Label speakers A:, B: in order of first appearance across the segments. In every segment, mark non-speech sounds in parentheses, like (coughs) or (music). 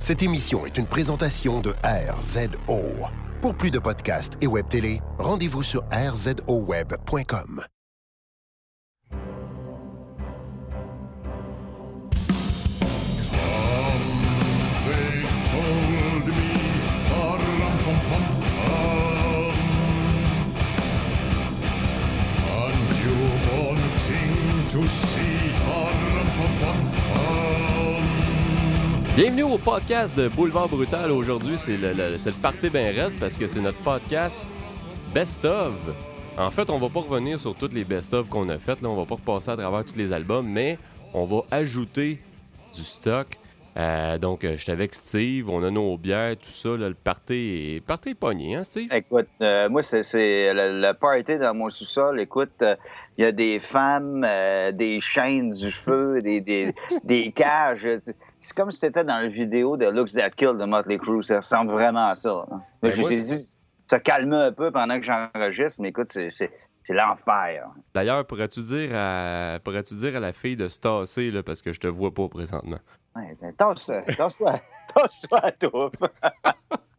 A: Cette émission est une présentation de RZO. Pour plus de podcasts et web télé, rendez-vous sur rzoweb.com.
B: Bienvenue au podcast de Boulevard Brutal. Aujourd'hui, c'est le, le- party ben raide parce que c'est notre podcast Best of. En fait, on va pas revenir sur toutes les best of qu'on a faites. Là, on va pas repasser à travers tous les albums, mais on va ajouter du stock. Euh, donc, euh, j'étais avec Steve, on a nos bières, tout ça. là, le party est, party est pogné, hein, Steve?
C: Écoute, euh, moi, c'est, le, party dans mon sous-sol. Écoute, il y a des femmes, des chaînes, du feu, des, des, cages. C'est comme si c'était dans la vidéo de Looks That Kill de Motley Crue. Ça ressemble vraiment à ça. hein.
B: Ben,
C: je
B: moi,
C: dit, ça calme un peu pendant que j'enregistre, mais écoute, c'est, l'enfer.
B: D'ailleurs, pourrais-tu dire, à, pourrais-tu dire à la fille de se tasser, là, parce que je te vois pas présentement?
C: Ouais, ben, Tasse-toi, tasse-toi, (laughs) tasse-toi à tout. (laughs)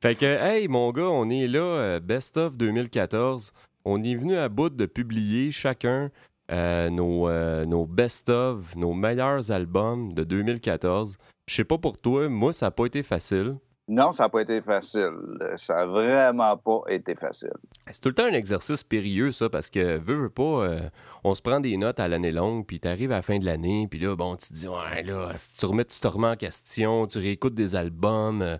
B: Fait que, hey, mon gars, on est là, euh, Best of 2014. On est venu à bout de publier chacun euh, nos, euh, nos Best of, nos meilleurs albums de 2014. Je sais pas pour toi, moi, ça n'a pas été facile.
C: Non, ça n'a pas été facile. Ça n'a vraiment pas été facile.
B: C'est tout le temps un exercice périlleux, ça, parce que, veux, veux pas, euh, on se prend des notes à l'année longue, puis t'arrives à la fin de l'année, puis là, bon, tu te dis, ouais, là, si tu remets, tu te remets en question, tu réécoutes des albums.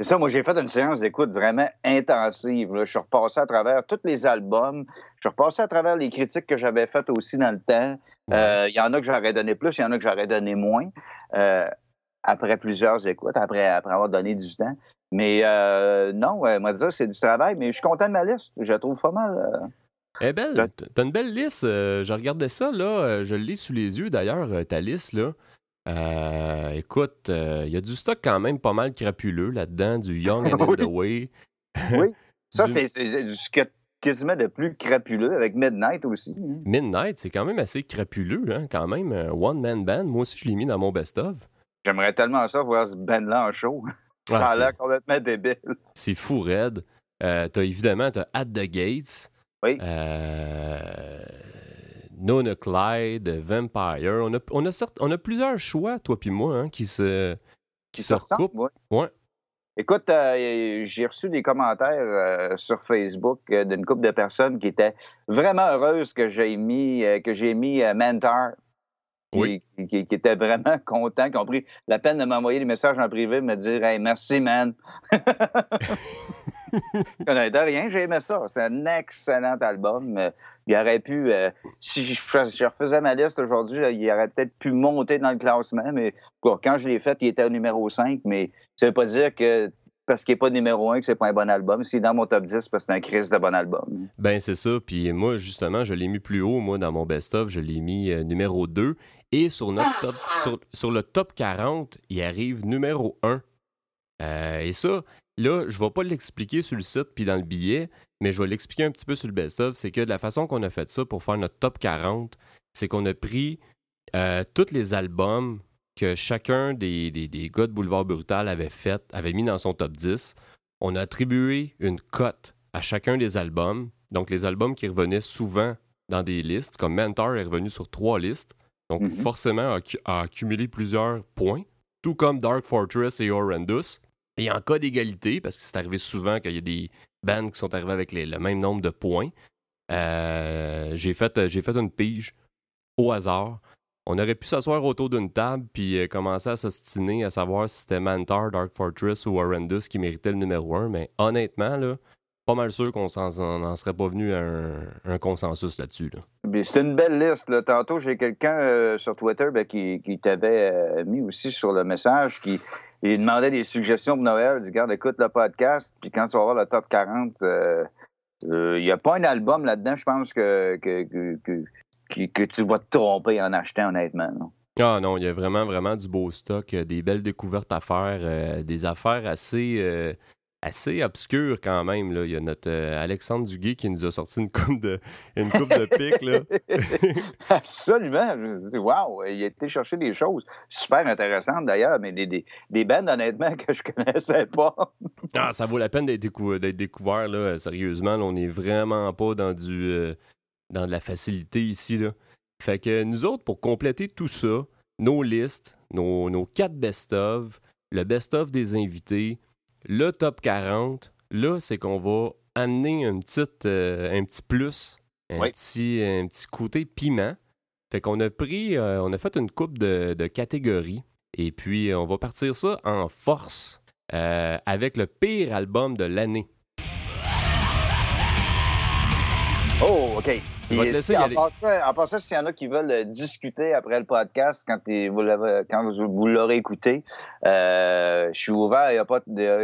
C: C'est ça, moi j'ai fait une séance d'écoute vraiment intensive. là. Je suis repassé à travers tous les albums. Je suis repassé à travers les critiques que j'avais faites aussi dans le temps. Euh, Il y en a que j'aurais donné plus, il y en a que j'aurais donné moins. euh, après plusieurs écoutes, après, après avoir donné du temps. Mais euh, non, euh, moi dire, c'est du travail, mais je suis content de ma liste. Je la trouve pas mal.
B: est belle. T'as une belle liste. je regardais ça, là. je le lis sous les yeux, d'ailleurs, ta liste, là. Euh, écoute, il y a du stock quand même pas mal crapuleux là-dedans, du Young (laughs) and in the Way.
C: Oui. (laughs) Ça,
B: Du-
C: c'est ce a quasiment de plus crapuleux avec Midnight aussi. hein.
B: Midnight, c'est quand même assez crapuleux, hein, quand même. un One-man band. Moi aussi, je l'ai mis dans mon best-of.
C: J'aimerais tellement ça voir ce band-là en show. (laughs) Ça
B: Ah,
C: a l'air complètement débile.
B: C'est fou raide. Euh, t'as évidemment, t'as At the Gates.
C: Oui.
B: Euh, Nona Clyde, Vampire. On a, on, a certes- on a plusieurs choix, toi puis moi, hein, qui se, qui se recoupent.
C: ouais.
B: Ouais.
C: Écoute, euh, j'ai reçu des commentaires euh, sur Facebook euh, d'une couple de personnes qui étaient vraiment heureuses que j'ai mis, que j'ai mis Mentor. Qui,
B: Oui.
C: qui, qui étaient vraiment (laughs) contents, qui ont pris la peine de m'envoyer des messages en privé, me dire Hey, merci, man. (laughs) (laughs) de rien, j'ai aimé ça. C'est un excellent album. Euh, Il aurait pu, euh, si je, fais- je refaisais ma liste aujourd'hui, là, il aurait peut-être pu monter dans le classement, mais quand je l'ai fait, il était au numéro 5, mais ça veut pas dire que parce qu'il n'est pas numéro 1 que c'est pas un bon album. S'il est dans mon top 10, c'est parce que c'est un crise de bon album.
B: Ben, c'est ça. Puis moi, justement, je l'ai mis plus haut, moi, dans mon best-of. Je l'ai mis euh, numéro 2. Et sur, notre top, sur, le top 40, il arrive numéro 1. Euh, et ça, là, je vais pas l'expliquer sur le site puis dans le billet, mais je vais l'expliquer un petit peu sur le best-of. C'est que de la façon qu'on a fait ça pour faire notre top 40, c'est qu'on a pris euh, tous les albums que chacun des, des, des gars de Boulevard Brutal avait fait, avait mis dans son top 10. On a attribué une cote à chacun des albums. Donc, les albums qui revenaient souvent dans des listes, comme Mentor est revenu sur trois listes. Donc,
C: Mhm.
B: forcément, a, a accumulé plusieurs points, tout comme Dark Fortress et Horrendous. Et en cas d'égalité, parce que c'est arrivé souvent qu'il y a des bands qui sont arrivés avec le même nombre de points, euh, j'ai fait, j'ai fait une pige au hasard. On aurait pu s'asseoir autour d'une table puis euh, commencer à s'ostiner à savoir si c'était Mantar, Dark Fortress ou Horrendous qui méritait le numéro 1. Mais honnêtement, là, pas mal sûr qu'on s'en en, en serait pas venu à un, consensus là-dessus. Là.
C: C'est une belle liste. Là. Tantôt, j'ai quelqu'un euh, sur Twitter ben, qui, t'avait euh, mis aussi sur le message qui il demandait des suggestions pour Noël. Il dit Garde, écoute le podcast, puis quand tu vas voir le top 40, euh, euh, il n'y a pas un album là-dedans, je pense, que, que, que, que, tu vas te tromper en achetant, honnêtement. non?
B: Ah non, il y a vraiment, vraiment du beau stock, euh, des belles découvertes à faire, des affaires assez, assez obscurs quand même. Là. Il y a notre euh, Alexandre Duguay qui nous a sorti une coupe de, une coupe de pique. Là. (laughs)
C: Absolument. Wow, il a été chercher des choses super intéressantes d'ailleurs, mais des, des, des bandes, honnêtement, (laughs) que je connaissais pas.
B: Ah, ça vaut la peine d'être décou- d'être découvert, là. Sérieusement, là, on n'est vraiment pas dans du euh, dans de la facilité ici. Là. Fait que nous autres, pour compléter tout ça, nos listes, nos, nos quatre best-of, le best-of des invités, le top 40, là, c'est qu'on va amener un petit, euh, un petit plus, un,
C: Oui.
B: petit, un petit côté piment. Fait qu'on a pris, euh, on a fait une coupe de, de catégories. Et puis, on va partir ça en force euh, avec le pire album de l'année.
C: Oh, OK.
B: Je vais te
C: Puis,
B: laisser
C: si-
B: y
C: en,
B: aller.
C: passant, en passant, s'il y en a qui veulent euh, discuter après le podcast, quand, vous, l'avez- quand vous, l'aurez écouté, euh, je suis ouvert, il n'y a, a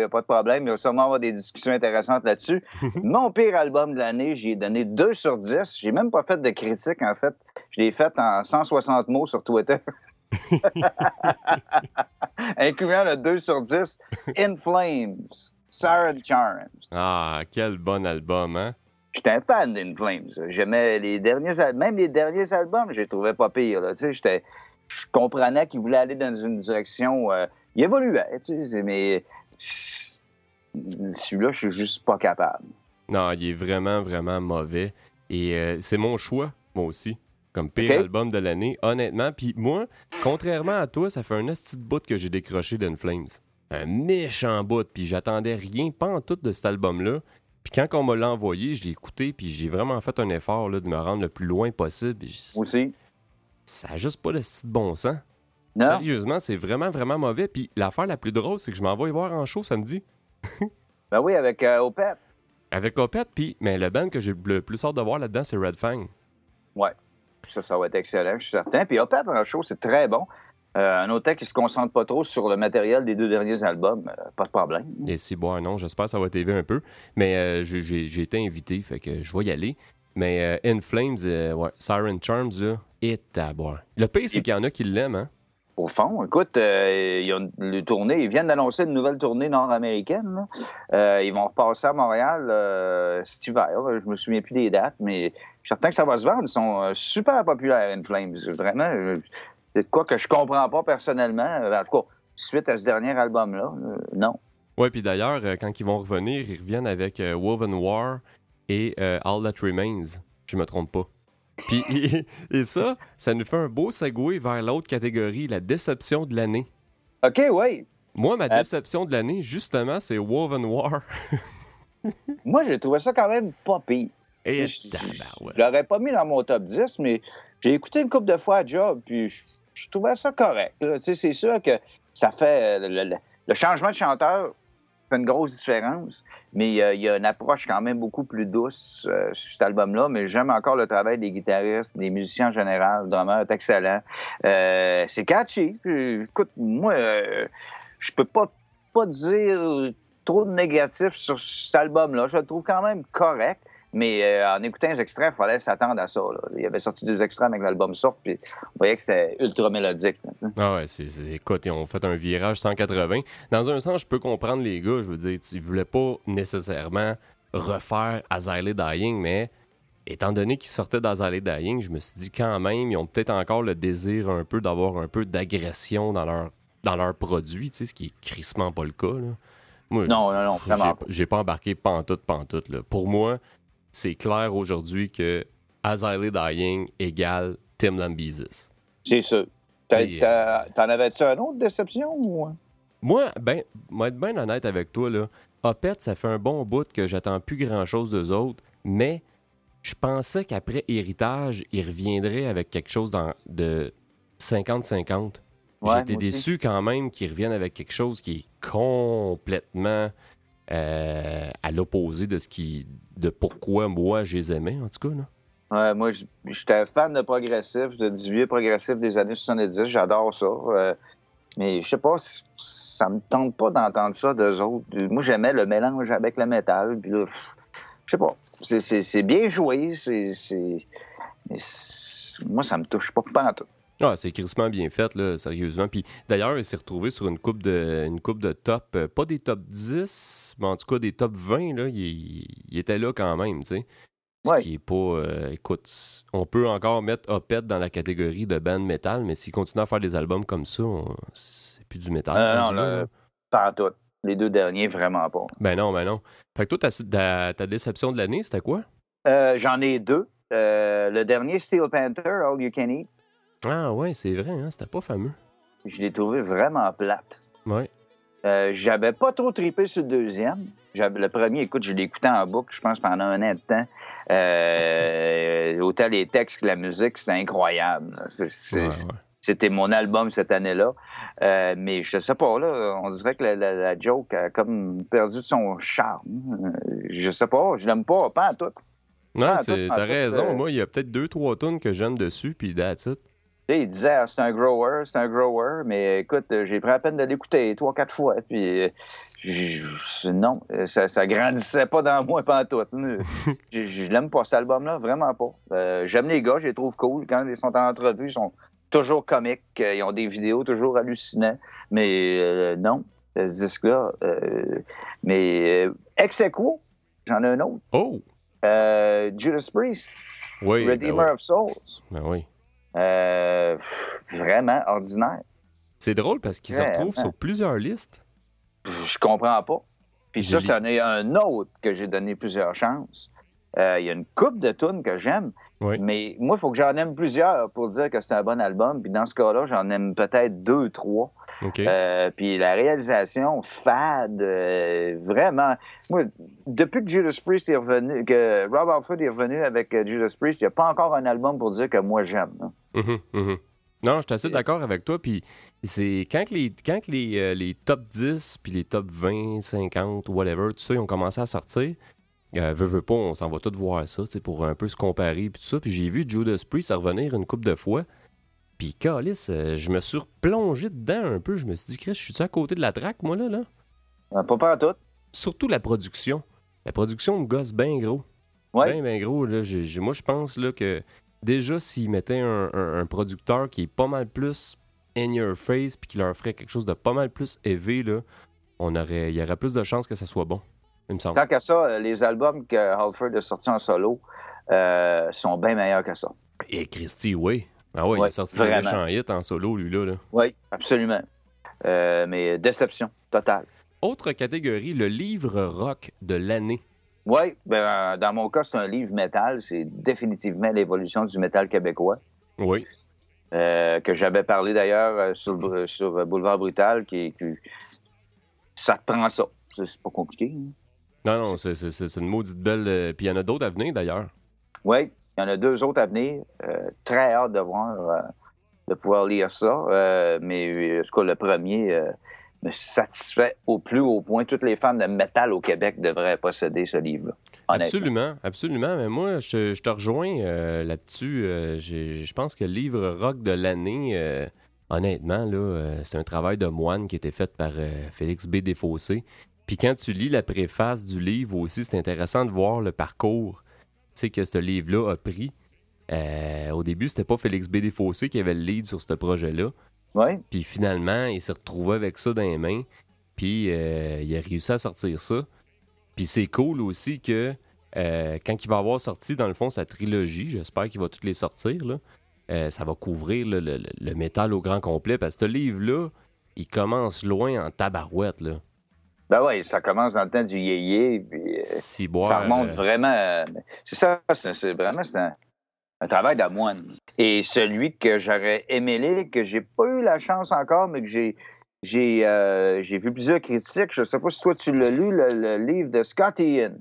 C: pas de problème. Il va sûrement avoir des discussions intéressantes là-dessus. (laughs) Mon pire album de l'année, j'y ai donné 2 sur 10. J'ai même pas fait de critique, en fait. Je l'ai fait en 160 mots sur Twitter. (laughs) Incluant le 2 sur 10, In Flames, Siren Charms.
B: Ah, quel bon album, hein?
C: J'étais un fan d'In Flames. J'aimais les derniers même les derniers albums, je les trouvais pas pires. j'étais- je comprenais qu'il voulait aller dans une direction. euh, il évoluait, tu sais, mais celui-là, je suis juste pas capable.
B: Non, il est vraiment, vraiment mauvais. Et euh, c'est mon choix, moi aussi, comme pire album de l'année, honnêtement. Puis moi, contrairement à toi, ça fait un petit bout que j'ai décroché d'In Flames. Un méchant bout, puis j'attendais rien, pas en tout de cet album-là. Puis quand on me l'a envoyé, je l'ai écouté, puis j'ai vraiment fait un effort là, de me rendre le plus loin possible.
C: Aussi.
B: ça a juste pas le de bon sens.
C: Non?
B: Sérieusement, c'est vraiment, vraiment mauvais. Puis l'affaire la plus drôle, c'est que je m'en vais y voir en show samedi. (laughs)
C: Ben oui, avec euh, Opeth.
B: Avec Opeth, puis mais le band que j'ai le plus hâte de voir là-dedans, c'est Red Fang.
C: Ouais. Ça, ça va être excellent, je suis certain. Puis Opeth en show, c'est très bon. Euh, un auteur qui se concentre pas trop sur le matériel des deux derniers albums, euh, pas de problème.
B: Et si, bon, non, j'espère que ça va t'aider un peu. Mais euh, j'ai- été invité, fait que je vais y aller. Mais euh, In Flames, ouais, Siren Charms, là, et à boire. Le pire, c'est qu'il y en a qui l'aiment, hein?
C: Au fond, écoute, ils ont le tournée, ils viennent d'annoncer une nouvelle tournée nord-américaine. ils vont repasser à Montréal cet hiver. Je me souviens plus des dates, mais je suis certain que ça va se vendre. Ils sont super populaires, In Flames. Vraiment, c'est quoi que je comprends pas personnellement. Euh, En tout cas, suite à ce dernier album-là, euh, non.
B: Ouais, puis d'ailleurs, euh, quand ils vont revenir, ils reviennent avec euh, Woven War et euh, All That Remains. Je me trompe pas. Puis, (laughs) et, et ça, ça nous fait un beau segue vers l'autre catégorie, la déception de l'année.
C: OK, oui.
B: Moi, ma déception de l'année, justement, c'est Woven War. (laughs)
C: Moi, j'ai trouvé ça quand même pas pire.
B: Et
C: Je-. Je l'aurais pas mis dans mon top 10, mais j'ai écouté une couple de fois à Job, puis je, je trouvais ça correct. C'est sûr que ça fait. euh, Le, changement de chanteur fait une grosse différence, mais euh, il y a une approche quand même beaucoup plus douce euh, sur cet album-là. Mais j'aime encore le travail des guitaristes, des musiciens en général. Le drummer est excellent. C'est catchy. Écoute, moi, je peux pas, pas dire trop de négatifs sur cet album-là. Je le trouve quand même correct. Mais euh, en écoutant les extraits, il fallait s'attendre à ça. là. Il y avait sorti deux extraits avec l'album sort, puis on voyait que c'était ultra mélodique. là.
B: Ah ouais, c'est, écoute, ils ont fait un virage 180. Dans un sens, je peux comprendre les gars, je veux dire, ils voulaient pas nécessairement refaire Azalea Dying, mais étant donné qu'ils sortaient d'Azalea Dying, je me suis dit quand même, ils ont peut-être encore le désir un peu d'avoir un peu d'agression dans leur, dans leur produit, tu sais, ce qui est crissement pas le cas. Là. Moi,
C: Non, non, non, vraiment pas.
B: j'ai pas embarqué pantoute, pantoute. Là. Pour moi, c'est clair aujourd'hui que Azalea Dying égale Tim Lambesis.
C: C'est sûr. T'as- T'en avais-tu un autre déception? Ou...
B: Moi, ben, moi être bien honnête avec toi, là, Opeth, ça fait un bon bout que j'attends plus grand-chose d'eux autres, mais je pensais qu'après Héritage, ils reviendraient avec quelque chose dans- de 50-50.
C: Ouais,
B: J'ai été
C: moi aussi.
B: déçu quand même qu'ils reviennent avec quelque chose qui est complètement euh, à l'opposé de ce qui de pourquoi moi je les aimais, en tout cas. Là.
C: Moi, j'étais fan de progressif, de, du vieux progressif des années 70. J'adore ça. Euh, mais je sais pas, ça me tente pas d'entendre ça d'eux autres. Moi, j'aimais le mélange avec le métal. Je sais pas. C'est- bien joué. c'est- moi, ça me touche pas, pas en tout.
B: Ah, c'est crissement bien fait, là, sérieusement. Puis d'ailleurs, il s'est retrouvé sur une coupe de, une coupe de top, euh, pas des top 10, mais en tout cas des top 20, là. Il, il était là quand même, tu sais. Ce
C: Ouais.
B: qui est pas. euh, écoute, on peut encore mettre Opeth dans la catégorie de band metal, mais s'il continue à faire des albums comme ça, on- c'est plus du métal.
C: Euh, non,
B: là,
C: là, pas en tout. Les deux derniers, vraiment pas.
B: Ben non, ben non. Fait que toi, ta, ta- déception de l'année, c'était quoi?
C: Euh, J'en ai deux. Le dernier, Steel Panther, All You Can Eat,
B: Ah ouais, c'est vrai, hein, c'était pas fameux.
C: je l'ai trouvé vraiment plate.
B: Ouais.
C: Euh, J'avais pas trop tripé sur le deuxième. J'avais- Le premier, écoute, je l'ai écouté en boucle, je pense, pendant un an de temps. Euh, autant les textes que la musique, c'était incroyable.
B: ouais, ouais.
C: C'était mon album cette année-là. Euh, mais je sais pas, là, on dirait que la, la- la joke a comme perdu son charme. Je sais pas, je l'aime pas, pas en tout.
B: Non, t'as raison. Moi, il y a peut-être deux, trois tunes que j'aime dessus, puis that's it.
C: Il disait, Ah, c'est un grower, c'est un grower, mais écoute, euh, j'ai pris la peine de l'écouter trois, quatre fois, puis euh, non, euh, ça, ça grandissait pas dans moi pas tout. (laughs) je je l'aime pas, cet album-là, vraiment pas. Euh, J'aime les gars, je les trouve cool. Quand ils sont en entrevue, ils sont toujours comiques, ils ont des vidéos toujours hallucinantes, mais euh, non, ce disque-là. euh, mais ex aequo, j'en ai un autre.
B: Oh!
C: Judas Priest,
B: Oui. ben
C: Redeemer
B: oui.
C: of Souls.
B: Ben oui.
C: Euh, vraiment ordinaire.
B: C'est drôle parce qu'il se retrouve sur plusieurs listes.
C: Je comprends pas. Puis ça, c'en est un autre que j'ai donné plusieurs chances. Euh, Il y a une coupe de tunes que j'aime,
B: Oui.
C: mais moi, il faut que j'en aime plusieurs pour dire que c'est un bon album. Puis dans ce cas-là, j'en aime peut-être deux, trois.
B: OK.
C: Euh, puis la réalisation, fade, euh, vraiment. Moi, depuis que Judas Priest est revenu, que Rob Alford est revenu avec Judas Priest, il n'y a pas encore un album pour dire que moi j'aime. hein.
B: Mhm, mhm. Non, je suis assez d'accord avec toi. Puis c'est quand que les, quand que les, euh, les top 10, puis les top 20, 50, whatever, tout ça, ils ont commencé à sortir. Euh, veux, veux pas, on s'en va tous voir ça, pour un peu se comparer, puis tout ça. Puis j'ai vu Judas Priest revenir une couple de fois. Puis, Calis, euh, je me suis replongé dedans un peu. Je me suis dit, Chris, je suis à côté de la traque, moi, là, là?
C: Euh, Pas pas tout.
B: Surtout la production. La production me gosse bien gros.
C: Ouais.
B: Ben, ben gros, là, moi je pense là, que déjà s'ils mettaient un, un- un producteur qui est pas mal plus in your face puis qui leur ferait quelque chose de pas mal plus élevé, là, on aurait, il y aurait plus de chances que ça soit bon, il me semble.
C: Tant qu'à ça, euh, les albums que Halford a sortis en solo euh, sont bien meilleurs que ça.
B: Et Christy, oui. Ah ouais, il a sorti des méchants hits en solo, lui, là.
C: Oui, absolument. Euh, mais déception totale.
B: Autre catégorie, le livre rock de l'année.
C: Oui, ben, dans mon cas, c'est un livre métal. C'est définitivement l'évolution du métal québécois.
B: Oui.
C: euh, que j'avais parlé d'ailleurs sur, sur Boulevard Brutal, qui, qui- ça te prend ça. C'est c'est pas compliqué. hein.
B: Non, non, c'est- c'est c'est une maudite belle. euh, Puis il y en a d'autres à venir d'ailleurs.
C: Oui, il y en a deux autres à venir. Euh, très hâte de voir, euh, de pouvoir lire ça. Euh, mais en tout cas, le premier me satisfait au plus haut point. Toutes les fans de métal au Québec devraient posséder ce livre-là.
B: Absolument, absolument. Mais moi, je, te- je te rejoins là-dessus. Je pense que le livre rock de l'année, honnêtement, là, c'est un travail de moine qui a été fait par Félix B. Desfossés. Puis quand tu lis la préface du livre aussi, c'est intéressant de voir le parcours tu sais, que ce livre-là a pris. Euh, au début, c'était pas Félix B. Desfossés qui avait le lead sur ce projet-là.
C: Oui,
B: Puis finalement, il s'est retrouvé avec ça dans les mains. Puis euh, il a réussi à sortir ça. Puis c'est cool aussi que euh, quand il va avoir sorti, dans le fond, sa trilogie, j'espère qu'il va toutes les sortir, là, ça va couvrir là, le, le- le métal au grand complet. Parce que ce livre-là, il commence loin en tabarouette. Là.
C: Ben oui, ça commence dans le temps du yéyé. Puis, euh,
B: Si boire,
C: ça remonte
B: euh,
C: vraiment. euh, C'est ça, c'est vraiment c'est un, un travail de moine. Et celui que j'aurais aimé lire, que j'ai pas eu la chance encore, mais que j'ai j'ai euh, j'ai vu plusieurs critiques. Je sais pas si toi tu l'as lu, le, le livre de Scott Ian.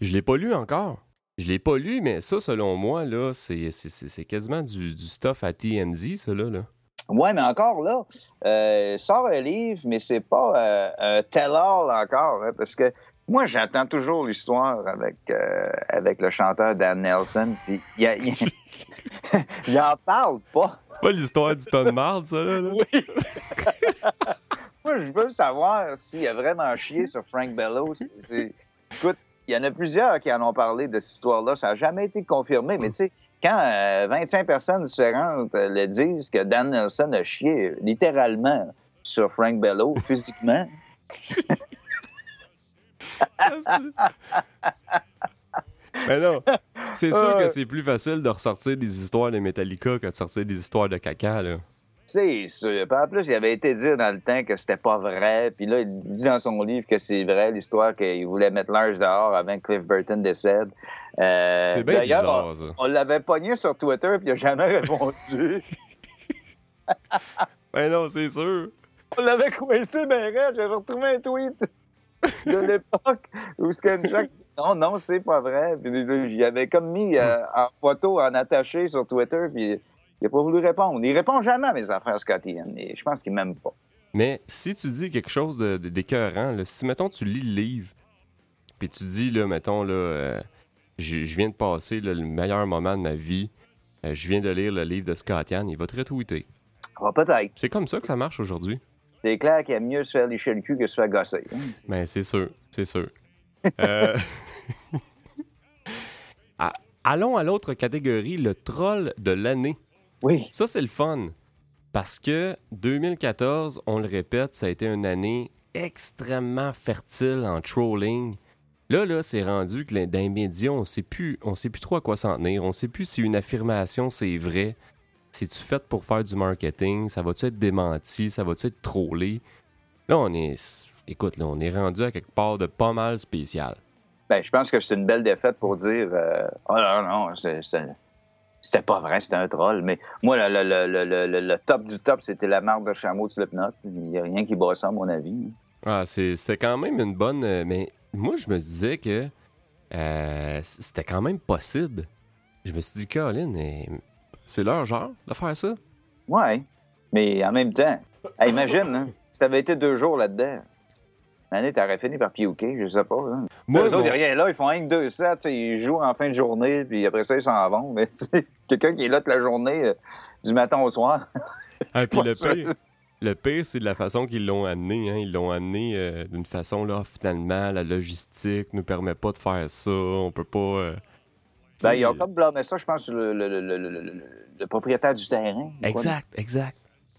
B: Je l'ai pas lu encore. Je l'ai pas lu, mais ça, selon moi, là, c'est quasiment du, du stuff à TMZ, ça, là. là.
C: Ouais, mais encore là, euh, sort un livre, mais c'est pas euh, un tell-all encore, hein, parce que moi, j'attends toujours l'histoire avec, euh, avec le chanteur Dan Nelson, puis il, (laughs) en parle pas.
B: C'est pas l'histoire du ton de marde, ça, là. là?
C: Oui. (laughs) Moi, je veux savoir s'il a vraiment chié sur Frank Bellows. Écoute, il y en a plusieurs qui en ont parlé de cette histoire-là. Ça n'a jamais été confirmé, mais tu sais, quand euh, 25 personnes différentes euh, le disent que Dan Nelson a chié littéralement sur Frank Bello (laughs) physiquement, (laughs)
B: Mais non, c'est sûr que c'est plus facile de ressortir des histoires de Metallica que de sortir des histoires de caca, là.
C: C'est sûr. Puis en plus, il avait été dit dans le temps que c'était pas vrai. Puis là, il dit dans son livre que c'est vrai, l'histoire qu'il voulait mettre Lars dehors avant que Cliff Burton décède. Euh,
B: C'est bien bizarre, ça.
C: On, on l'avait pogné sur Twitter, puis il n'a jamais répondu. (laughs)
B: Ben non, c'est sûr.
C: On l'avait coincé, mais j'avais retrouvé un tweet de l'époque où Scanjack dit non, non, c'est pas vrai. Puis il avait comme mis euh, en photo, en attaché sur Twitter, puis il n'a pas voulu répondre. Il répond jamais à mes affaires, Scotty et je pense qu'il m'aime pas.
B: Mais si tu dis quelque chose de- d'écœurant, si, mettons, tu lis le livre, puis tu dis, là, mettons, là, euh, je je viens de passer là, le meilleur moment de ma vie, euh, je viens de lire le livre de Scott Yann, il va te retweeter.
C: Ah, peut-être.
B: C'est comme ça que ça marche aujourd'hui.
C: C'est clair qu'il y a mieux se faire lécher le cul que se faire gosser. hein. C'est-
B: Ben, c'est sûr, c'est sûr. (laughs) Euh, (laughs) ah, allons à l'autre catégorie, le troll de l'année.
C: Oui.
B: Ça, c'est le fun. Parce que 2014, on le répète, ça a été une année extrêmement fertile en trolling. Là, là, c'est rendu que les- dans les médias, on sait plus, on sait plus trop à quoi s'en tenir. On sait plus si une affirmation, c'est vrai. C'est-tu fait pour faire du marketing? Ça va-tu être démenti? Ça va-tu être trollé? Là, on est... Écoute, là, on est rendu à quelque part de pas mal spécial.
C: Ben, je pense que c'est une belle défaite pour dire euh, Oh non, non, c'est- c'est- c'était pas vrai, c'était un troll. Mais moi, le, le- le- le- le- le top du top, c'était la marque de chameau de Slipknot. Il n'y a rien qui bat ça, à mon avis.
B: Ah, c'est- c'était quand même une bonne. euh, mais moi, je me disais que euh, c'était quand même possible. Je me suis dit, Colin, euh, c'est leur genre de faire ça.
C: Ouais. Mais en même temps, hey, imagine, hein, si t'avais été deux jours là-dedans, l'année, t'aurais fini par piouquer, je sais pas. Hein.
B: Moi,
C: Eux autres, rien là, ils font rien que deux sets, ils jouent en fin de journée, puis après ça, ils s'en vont. Mais (laughs) c'est quelqu'un qui est là toute la journée, euh, du matin au soir. (laughs)
B: Ah, puis le
C: sûr.
B: pire, le pire, c'est de la façon qu'ils l'ont amené. Hein. Ils l'ont amené euh, d'une façon, là, finalement, la logistique nous permet pas de faire ça. On peut pas. euh,
C: Ben, ils ont comme blâmé ça, je pense, sur le, propriétaire du terrain.
B: Exact, exact.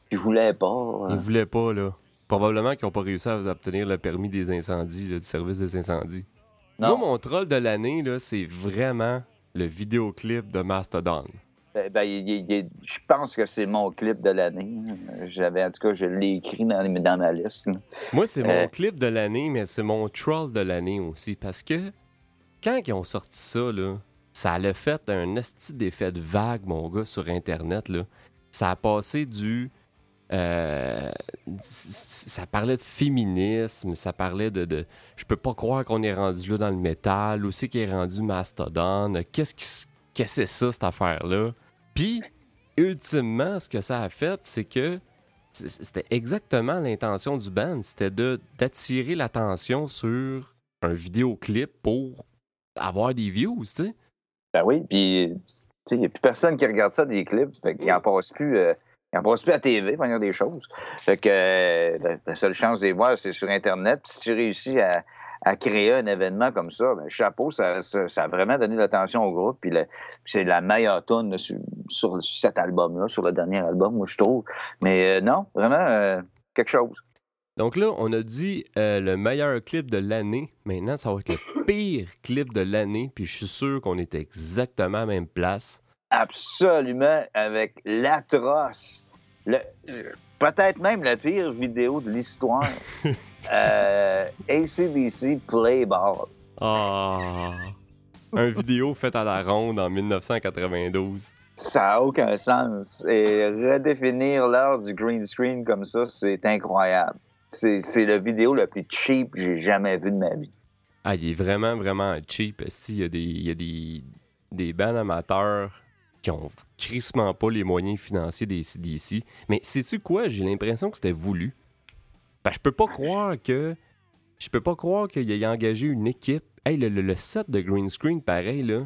C: Qui voulait pas. euh,
B: Ils voulaient pas, là. Probablement qu'ils n'ont pas réussi à obtenir le permis des incendies, là, du service des incendies.
C: Non.
B: Moi, mon troll de l'année, c'est vraiment le vidéoclip de Mastodon.
C: Ben, ben, il- il- il- je pense que c'est mon clip de l'année. J'avais, en tout cas, je l'ai écrit dans, dans ma liste.
B: Moi, c'est mon
C: Euh.
B: clip de l'année, mais c'est mon troll de l'année aussi. Parce que quand ils ont sorti ça, là, ça a fait un esti d'effet de vague, mon gars, sur Internet. Là. Ça a passé du. Euh, ça parlait de féminisme, ça parlait de, Je peux pas croire qu'on est rendu là dans le métal, aussi qu'il est rendu Mastodon. Qu'est-ce que c'est ça, cette affaire-là? Puis, ultimement, ce que ça a fait, c'est que c'était exactement l'intention du band. C'était d'attirer l'attention sur un vidéoclip pour avoir des views, tu sais.
C: Ben oui, puis, il n'y a plus personne qui regarde ça, des clips. Fait qu'il en passe plus. euh, il en passe plus à TV pour dire des choses. Fait que euh, la, seule chance de les voir, c'est sur Internet. Si tu réussis à, créer un événement comme ça, ben, chapeau, ça, a vraiment donné l'attention au groupe. Puis, c'est la meilleure là, sur, cet album-là, sur le dernier album, moi, je trouve. Mais euh, non, vraiment, euh, quelque chose.
B: Donc là, on a dit le meilleur clip de l'année. Maintenant, ça va être le pire clip de l'année. Puis je suis sûr qu'on est exactement à la même place.
C: Absolument, avec l'atroce, le, euh, peut-être même la pire vidéo de l'histoire. (laughs) euh, ACDC Play Ball.
B: Ah! Un vidéo fait à la ronde en 1992.
C: Ça n'a aucun sens. Et redéfinir l'art du green screen comme ça, c'est incroyable. C'est c'est la vidéo la plus cheap que j'ai jamais vue de ma vie.
B: Ah, il est vraiment, vraiment cheap. Il y a des, il y a des, des bands amateurs qui ont crissement pas les moyens financiers des CDC. Mais sais-tu quoi? J'ai l'impression que c'était voulu. Ben, je peux pas croire que. Je peux pas croire qu'il ait engagé une équipe. Hey, le, le- le set de green screen, pareil, là,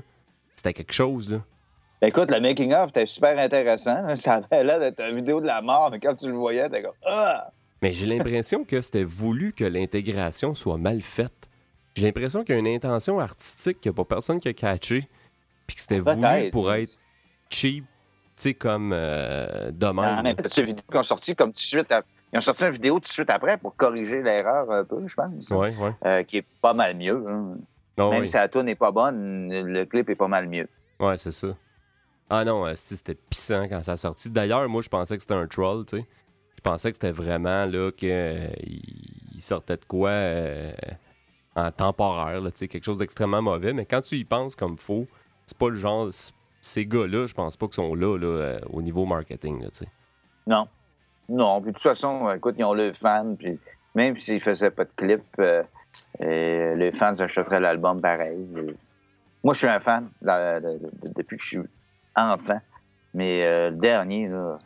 B: c'était quelque chose, là.
C: Ben, Écoute, le making-of était super intéressant. là. Ça avait l'air d'être une vidéo de la mort, mais quand tu le voyais, t'es comme Ah!
B: Mais j'ai l'impression que c'était voulu que l'intégration soit mal faite. J'ai l'impression qu'il y a une intention artistique qu'il n'y a pas personne qui a catché. Puis que c'était voulu pour être cheap, tu sais, comme euh, de
C: Il y en a
B: même.
C: un petit vidéo qui ont sorti comme tout de suite. à- Ils ont sorti une vidéo tout de suite après pour corriger l'erreur un peu, je pense.
B: Ouais, ouais.
C: Euh, qui est pas mal mieux. hein.
B: Ah
C: Même
B: oui.
C: si la tune n'est pas bonne, le clip est pas mal mieux.
B: Ouais, c'est ça. Ah non, euh, si, c'était pissant quand ça a sorti. D'ailleurs, moi, je pensais que c'était un troll, tu sais. Je pensais que c'était vraiment là que euh, sortait de quoi euh, en temporaire, là, tu sais, quelque chose d'extrêmement mauvais. Mais quand tu y penses comme faux, c'est pas le genre. Ces gars-là, je pense pas qu'ils sont là, là euh, au niveau marketing, là, tu sais.
C: Non. Non. Puis de toute façon, écoute, ils ont le fan. Puis même s'ils faisaient pas de clip, euh, euh, les fans achèteraient l'album pareil. Moi, je suis un fan de- de- de- depuis que je suis enfant. Mais euh, le dernier, là,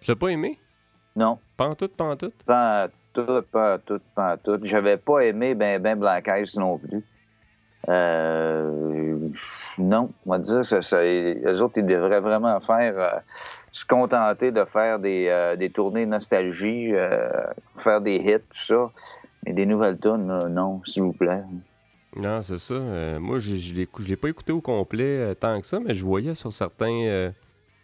B: Tu l'as pas aimé?
C: non.
B: Pantoute, pantoute?
C: Pas tout, pas tout, pas tout. J'avais pas aimé ben ben Black Eyes non plus. Euh, non, on va dire, ça, ça, eux autres, ils devraient vraiment faire, euh, se contenter de faire des, euh, des tournées nostalgie, euh, faire des hits, tout ça. Mais des nouvelles là, non, s'il vous plaît.
B: Non, c'est ça. Moi, je je l'ai pas écouté au complet tant que ça, mais je voyais sur certains.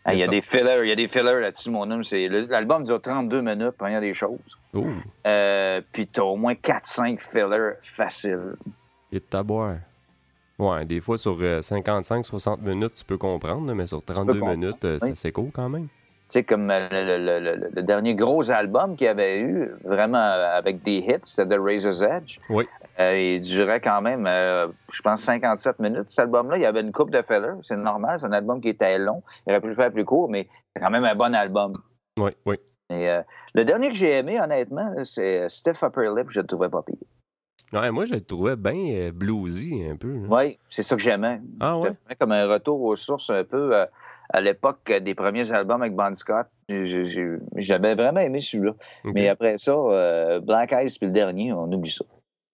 C: Ah, Il y a des fillers, il y a des fillers là-dessus, mon homme. C'est, l'album dure 32 minutes, puis il y a des choses.
B: Oh,
C: Euh, puis t'as au moins 4-5 fillers faciles.
B: il est de taboire. Ouais, des fois sur 55-60 minutes, tu peux comprendre, mais sur 32
C: comprendre,
B: minutes, euh, c'est
C: oui.
B: assez court quand même.
C: Tu sais, comme euh, le, le- le- le- le dernier gros album qu'il y avait eu, vraiment euh, avec des hits, c'était The Razor's Edge.
B: Oui.
C: Euh, il durait quand même, euh, je pense, 57 minutes, cet album-là. Il y avait une coupe de fillers. C'est normal, c'est un album qui était long. Il aurait pu le faire plus court, mais c'est quand même un bon album.
B: Oui, oui.
C: Et, euh, le dernier que j'ai aimé, honnêtement, c'est euh, Stiff Upper Lip. Je le trouvais pas pire.
B: Ouais, moi, je le trouvais bien euh, bluesy un peu.
C: Oui, c'est ça que j'aimais.
B: Ah ouais?
C: Comme un retour aux sources un peu euh, à l'époque euh, des premiers albums avec Bon Scott. J'avais vraiment aimé celui-là. Mais après ça, euh, Black Eyes puis le dernier, on oublie ça.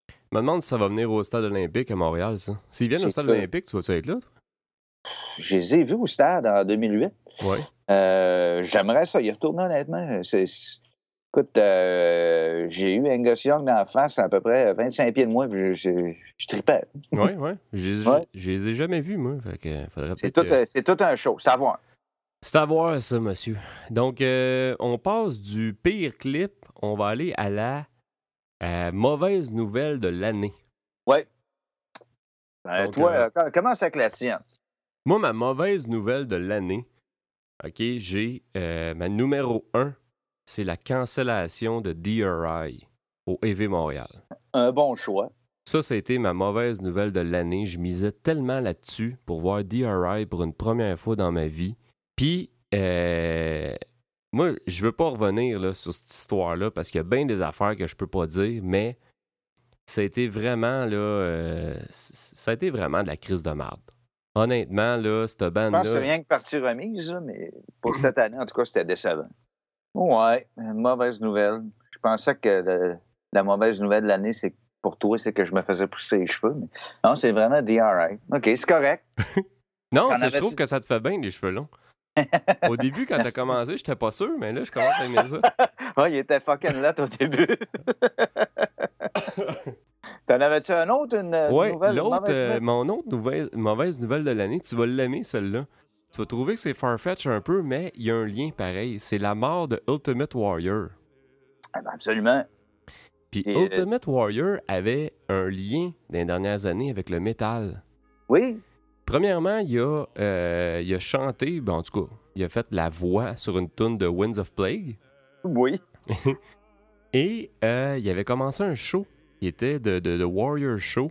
B: Je me demande si ça va venir au stade olympique à Montréal, ça. S'ils viennent au stade
C: ça.
B: olympique, tu vas-tu être là? toi?
C: Je les ai vus au stade en 2008.
B: Ouais.
C: J'aimerais ça y retourner, honnêtement. C'est- Écoute, euh, j'ai eu Angus Young dans la face à peu près 25 pieds de moi, puis je, je, je tripais.
B: Ouais, ouais. Je les- je les ai jamais vus, moi.
C: C'est tout, euh, tout un show, c'est à voir.
B: C'est à voir, ça, monsieur. Donc, euh, on passe du pire clip, on va aller à la euh, mauvaise nouvelle de l'année.
C: Ouais. Ben, toi,
B: euh,
C: euh, com- commence avec la tienne?
B: Moi, ma mauvaise nouvelle de l'année, OK, j'ai euh, ma numéro 1, c'est la cancellation de DRI au EV Montréal.
C: Un bon choix.
B: Ça, ça a été ma mauvaise nouvelle de l'année. Je misais tellement là-dessus pour voir DRI pour une première fois dans ma vie. Puis, euh, moi, je veux pas revenir là, sur cette histoire-là parce qu'il y a bien des affaires que je peux pas dire, mais ça a été vraiment, là, euh, c- ça a été vraiment de la crise de marde. Honnêtement, là, cette
C: Je pense que c'est
B: bande-là.
C: rien que partie remise, là, mais pour cette année, en tout cas, c'était décevant. Ouais, mauvaise nouvelle. Je pensais que le- la mauvaise nouvelle de l'année, c'est pour toi, c'est que je me faisais pousser les cheveux. Mais non, c'est vraiment DRI. OK, c'est correct. (laughs)
B: Non, je trouve que ça te fait bien, les cheveux longs. Au début, quand t'as (laughs) commencé, j'étais pas sûr, mais là, je commence à aimer ça. (laughs)
C: Ouais, il était fucking là au début. T'en avais-tu un autre, une
B: Ouais,
C: nouvelle?
B: l'autre,
C: mauvaise
B: euh,
C: nouvelle?
B: mon autre nouvelle, mauvaise nouvelle de l'année, tu vas l'aimer celle-là. Tu vas trouver que c'est farfetch un peu, mais il y a un lien pareil. C'est la mort de Ultimate Warrior.
C: Ah, ben, absolument.
B: Puis
C: Et, euh,
B: Ultimate Warrior avait un lien dans les dernières années avec le métal.
C: Oui,
B: Premièrement, il a, euh, il a chanté, ben, en tout cas, il a fait la voix sur une tune de Winds of Plague.
C: oui. (laughs)
B: Et euh, il avait commencé un show qui était de, de, de Warrior Show,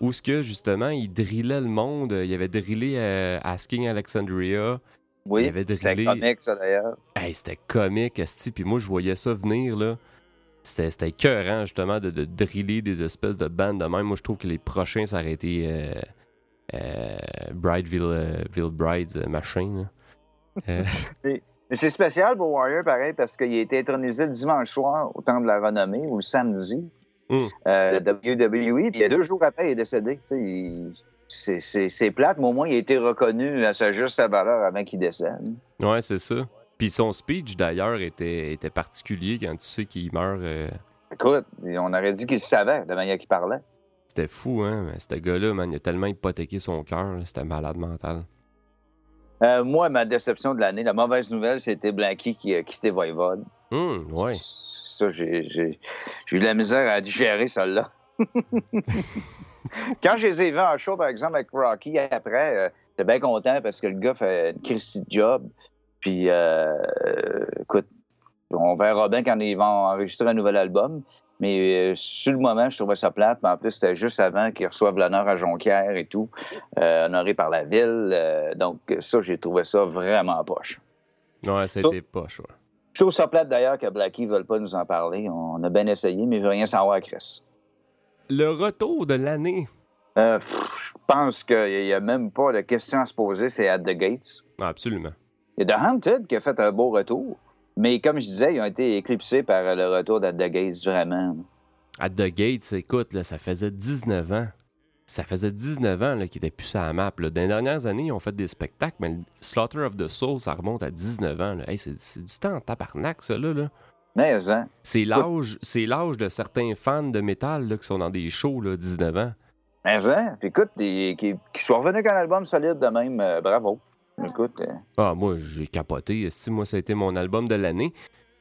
B: où ce que justement, il drillait le monde. Il avait drillé euh, Asking Alexandria.
C: Oui,
B: Il avait drillé.
C: comique, ça, d'ailleurs.
B: Hey, c'était comique, esti. Puis moi, je voyais ça venir, là. C'était c'était écœurant, justement, de, de driller des espèces de bandes de même. Moi, je trouve que les prochains, ça aurait été euh, euh, Brideville euh, Ville Brides, machin, là. (laughs)
C: Mais c'est spécial pour Warrior, pareil, parce qu'il a été intronisé le dimanche soir au Temple de la Renommée ou le samedi.
B: Mm.
C: Euh, WWE, puis il y a deux jours après, il est décédé. Il- C'est- plate, mais au moins, il a été reconnu à sa juste valeur avant qu'il décède.
B: ouais, c'est ça. Puis son speech, d'ailleurs, était, était particulier quand tu sais qu'il meurt. euh,
C: Écoute, on aurait dit qu'il savait de la manière qu'il parlait.
B: C'était fou, hein? Mais ce gars-là, man, il a tellement hypothéqué son cœur. C'était malade mental.
C: Euh, moi, ma déception de l'année, la mauvaise nouvelle, c'était Blanky qui a quitté Voivode.
B: Hum, ouais.
C: Ça, j'ai j'ai- j'ai eu de la misère à digérer celle-là. (laughs) Quand je les ai vus en show, par exemple, avec Rocky, après, euh, j'étais bien content parce que le gars fait une Christy de job. Puis, euh, euh, écoute, on verra bien quand ils vont enregistrer un nouvel album. Mais euh, sur le moment, je trouvais ça plate. Mais en plus, c'était juste avant qu'ils reçoivent l'honneur à Jonquière et tout, euh, honoré par la ville. Euh, donc, ça, j'ai trouvé ça vraiment poche.
B: Ouais, c'était poche, ouais.
C: Je trouve ça plate d'ailleurs que Blackie ne veulent pas nous en parler. On a bien essayé, mais il ne veut rien savoir à Chris.
B: Le retour de l'année.
C: Euh, je pense qu'il n'y a même pas de question à se poser, c'est At the Gates.
B: Ah, absolument.
C: Il y a The Haunted qui a fait un beau retour, mais comme je disais, ils ont été éclipsés par le retour d'At the Gates, vraiment.
B: At The Gates, écoute, là, ça faisait 19 ans. Ça faisait 19 ans qu'ils étaient plus sur la map. Là. Dans les dernières années, ils ont fait des spectacles, mais le Slaughter of the Soul, ça remonte à 19 ans. Hey, c'est, du temps en tabarnak, ça, là. là.
C: Mais, hein?
B: C'est l'âge, de certains fans de métal là, qui sont dans des shows, là, 19 ans.
C: Mais, hein? Puis écoute, qu'ils qu'ils soient revenus avec un album solide de même, euh, bravo. Écoute, euh,
B: Ah, moi, j'ai capoté. Esti, moi, ça a été mon album de l'année.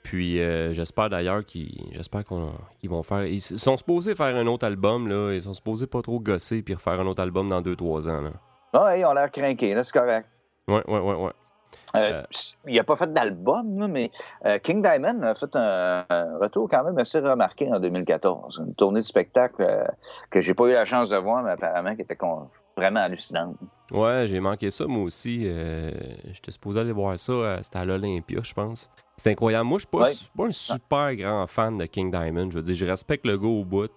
B: Puis euh, j'espère d'ailleurs qu'ils, j'espère qu'on, qu'ils vont faire. Ils sont supposés faire un autre album, là. Ils sont supposés pas trop gosser puis refaire un autre album dans 2-3 ans, là.
C: ah, ils ont l'air craqués, là, c'est correct.
B: Ouais, ouais, ouais, ouais.
C: Euh, Il n'a pas fait d'album, là, mais euh, King Diamond a fait un, un retour quand même assez remarqué en 2014. Une tournée de spectacle euh, que j'ai pas eu la chance de voir, mais apparemment qui était con- vraiment hallucinante.
B: Ouais, j'ai manqué ça, moi aussi. Euh, J'étais supposé aller voir ça. euh, C'était à l'Olympia, je pense. C'est incroyable. Moi, je suis pas,
C: Ouais.
B: su- pas un super grand fan de King Diamond. Je veux dire, je respecte le gars au bout.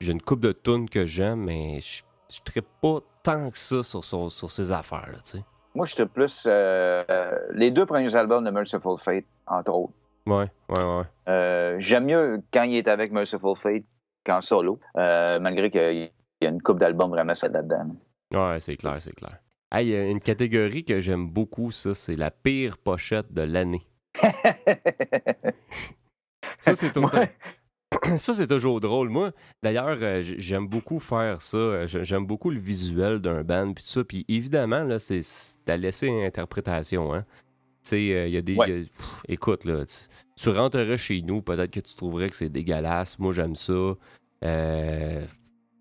B: J'ai une coupe de tunes que j'aime, mais je ne serais pas tant que ça sur, sur ses affaires, là, tu sais.
C: Moi, j'étais plus euh, euh, les deux premiers albums de Merciful Fate, entre autres.
B: Ouais, ouais, ouais.
C: Euh, J'aime mieux quand il est avec Merciful Fate qu'en solo, euh, malgré qu'il y a une coupe d'albums vraiment là-dedans.
B: Ouais, c'est clair, c'est clair. Hey, il y a une catégorie que j'aime beaucoup, ça, c'est la pire pochette de l'année. (laughs) Ça, c'est (coughs) Ça, toujours drôle. Moi, d'ailleurs, euh, j'aime beaucoup faire ça. Euh, J'aime beaucoup le visuel d'un band, puis ça. Puis évidemment, là, c'est à laisser interprétation, hein. Tu sais, euh, il y a des...
C: Ouais.
B: il y a- pff, écoute, là, tu, tu rentrerais chez nous, peut-être que tu trouverais que c'est dégueulasse. Moi, j'aime ça. Euh,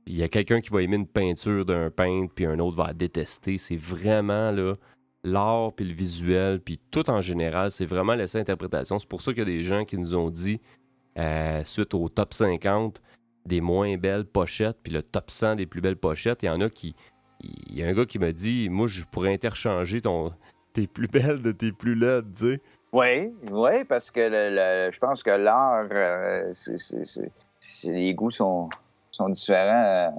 B: Il y a quelqu'un qui va aimer une peinture d'un peintre, puis un autre va la détester. C'est vraiment, là, l'art, puis le visuel, puis tout en général, c'est vraiment laisser interprétation. C'est pour ça qu'il y a des gens qui nous ont dit euh, suite au top 50 des moins belles pochettes, puis le top 100 des plus belles pochettes, il y en a qui. Il y a un gars qui m'a dit Moi, je pourrais interchanger ton, tes plus belles de tes plus laides, tu sais.
C: Oui, oui, parce que le- le- je pense que l'art, euh, les goûts sont, sont différents euh,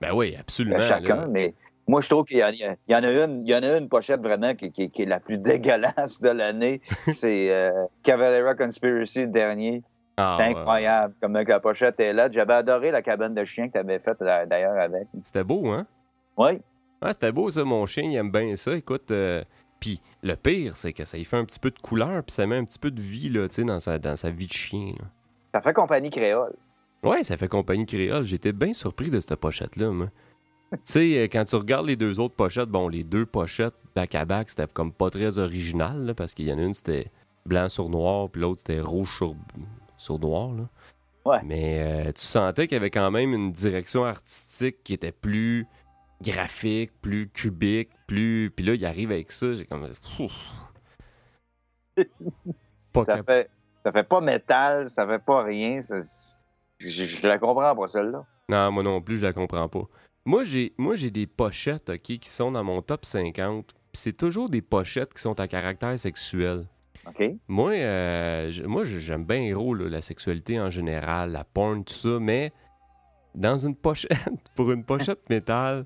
B: Ben oui, absolument.
C: à chacun,
B: là.
C: mais moi, je trouve qu'il y, en a- il y en a une, il y en a une pochette vraiment qui, qui- qui est la plus (laughs) dégueulasse de l'année. C'est euh, Cavalera Conspiracy, le dernier.
B: Ah,
C: C'est
B: ouais.
C: incroyable, comme la pochette est là. J'avais adoré la cabane de chien que tu avais faite d'ailleurs avec.
B: C'était beau, hein?
C: Oui,
B: Ah, c'était beau, ça, mon chien, il aime bien ça. Écoute, euh, puis le pire, c'est que ça y fait un petit peu de couleur, puis ça met un petit peu de vie, là, tu sais, dans sa, dans sa vie de chien, là.
C: ça fait compagnie créole.
B: Ouais, ça fait compagnie créole. J'étais bien surpris de cette pochette-là, moi. Tu sais, euh, quand tu regardes les deux autres pochettes, bon, les deux pochettes back-à-back, c'était comme pas très original, là, parce qu'il y en a une, c'était blanc sur noir, puis l'autre, c'était rouge sur, sur noir, là.
C: Ouais.
B: Mais euh, tu sentais qu'il y avait quand même une direction artistique qui était plus graphique, plus cubique, plus... Puis là, il arrive avec ça, j'ai comme... (laughs) Pas
C: Ça
B: cap-
C: fait, ça fait pas métal, ça fait pas rien. ça- je, je la comprends pas, celle-là.
B: Non, moi non plus, je la comprends pas. Moi, j'ai moi j'ai des pochettes, OK, qui sont dans mon top 50. Puis c'est toujours des pochettes qui sont à caractère sexuel.
C: OK?
B: Moi, euh, moi j'aime bien héros, la sexualité en général, la porn, tout ça, mais dans une pochette, (laughs) pour une pochette métal,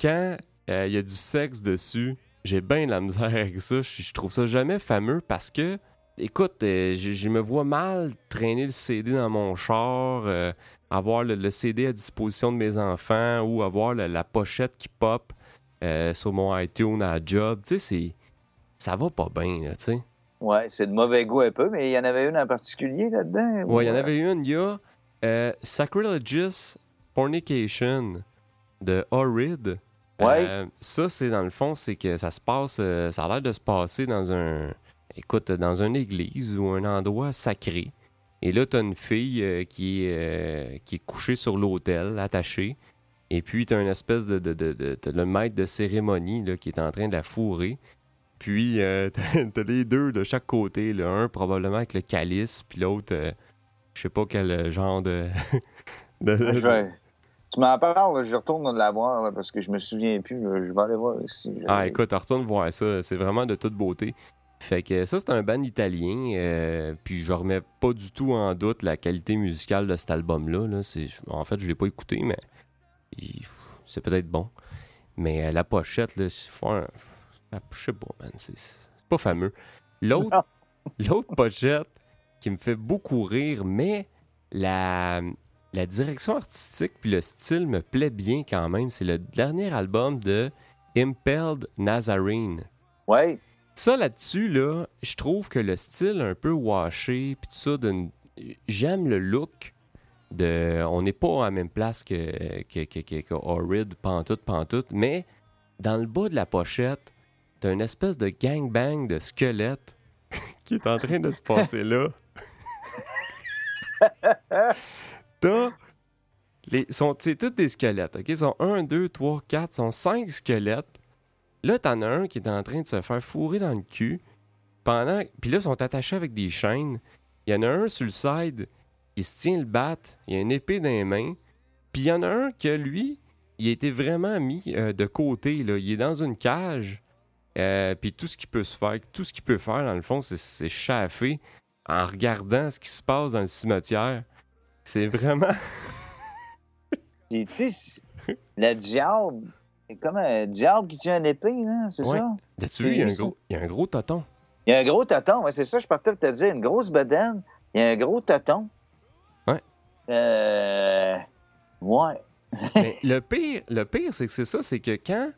B: quand euh, il y a du sexe dessus, j'ai bien la misère avec ça. Je trouve ça jamais fameux parce que, écoute, euh, je je me vois mal traîner le CD dans mon char, euh, avoir le, le CD à disposition de mes enfants ou avoir le- la pochette qui pop euh, sur mon iTunes à job. Tu sais, ça va pas bien, tu sais.
C: Ouais, c'est de mauvais goût un peu, mais il y en avait une en particulier là-dedans.
B: Ouais, il y en
C: euh,
B: avait une, il y a euh, Sacrilegious Fornication de Horrid.
C: Ouais.
B: Euh, ça, c'est dans le fond, c'est que ça se passe, euh, ça a l'air de se passer dans un, écoute, dans une église ou un endroit sacré. Et là, t'as une fille euh, qui, est, euh, qui est couchée sur l'autel, attachée. Et puis, t'as une espèce de, de, de- de- t'as le maître de cérémonie là, qui est en train de la fourrer. Puis, euh, (laughs) t'as t'as les deux de chaque côté. Là. Un probablement avec le calice, puis l'autre, je sais pas quel genre de... (laughs) de-
C: Je vais- Tu m'en parles, là, je retourne la voir là, parce que je me souviens plus. là. Je vais aller voir ici.
B: Ah, écoute, retourne voir ça. C'est vraiment de toute beauté. Fait que ça, c'est un band italien. euh, puis je remets pas du tout en doute la qualité musicale de cet album-là. là. C'est- En fait, je l'ai pas écouté, mais c'est peut-être bon. Mais euh, la pochette, là, un- je sais pas, man. C'est pas fameux. L'autre, (laughs) l'autre pochette qui me fait beaucoup rire, mais la, la direction artistique puis le style me plaît bien quand même. C'est le dernier album de Impelled Nazarene.
C: Oui.
B: Ça là-dessus, là, je trouve que le style un peu washé, puis tout ça, j'aime le look de. On n'est pas à la même place que, que, que, que, que Horrid, pantoute, pantoute, mais dans le bas de la pochette, t'as une espèce de gangbang de squelette (laughs) qui est en train de se passer là. (laughs) t'as. Les, tous des squelettes, OK? Ils sont 1, 2, 3, 4, sont 5 squelettes. Là, t'en as un qui est en train de se faire fourrer dans le cul. Pendant... Puis là, ils sont attachés avec des chaînes. Il y en a un sur le side qui se tient le bat. Il a une épée dans les mains. Puis il y en a un que lui, il a été vraiment mis euh, de côté. Là. Il est dans une cage. Euh, puis tout ce qu'il peut se faire, tout ce qu'il peut faire, dans le fond, c'est, chaffer en regardant ce qui se passe dans le cimetière. C'est vraiment.
C: Puis, tu sais, le diable, comme un diable qui tient une épée, là, c'est
B: Ouais.
C: ça?
B: As-tu vu, il y, a un gros, il y a un gros toton.
C: Il y a un gros tonton, ouais, c'est ça, je partais de te dire. Une grosse bedaine, il y a un gros tonton.
B: Ouais.
C: Euh. Ouais. (laughs)
B: Mais le pire, le pire c'est que c'est ça, c'est que quand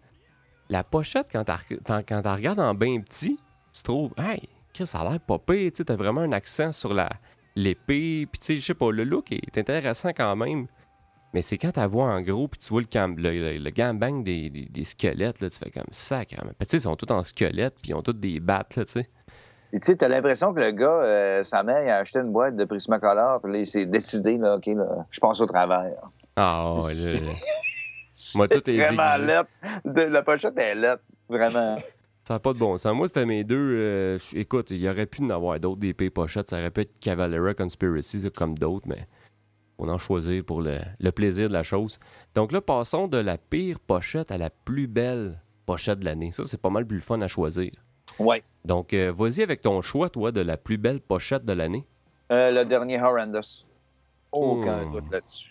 B: la pochette, quand tu quand regardes en bien petit, tu trouves, hey, Chris, ça a l'air pas pire, tu t'as vraiment un accent sur la l'épée, puis tu sais, je sais pas, le look est intéressant quand même. Mais c'est quand tu vois en gros, puis tu vois le, cam- le, le, le gangbang des, des, des squelettes, là, tu fais comme ça, quand même. Puis tu sais, ils sont tous en squelette, puis ils ont tous des battes, là, tu sais.
C: Et tu sais, t'as l'impression que le gars, euh, sa mère, il a acheté une boîte de Prismacolor, puis là, il s'est décidé, là, OK, là, je passe au travers.
B: Ah,
C: C'est-
B: là. (laughs) Moi, tout est
C: vraiment lettre. La pochette est lettre, vraiment. (laughs)
B: Ça n'a pas de bon sens. Moi, c'était mes deux. euh, écoute, il y aurait pu en avoir d'autres, des pochettes. Ça aurait pu être Cavalera Conspiracy, comme d'autres, mais on en choisir pour le, le plaisir de la chose. Donc là, passons de la pire pochette à la plus belle pochette de l'année. Ça, c'est pas mal plus fun à choisir.
C: Ouais.
B: Donc, euh, vas-y avec ton choix, toi, de la plus belle pochette de l'année.
C: Euh, le dernier Horrendous. Aucun
B: Hmm.
C: doute là-dessus.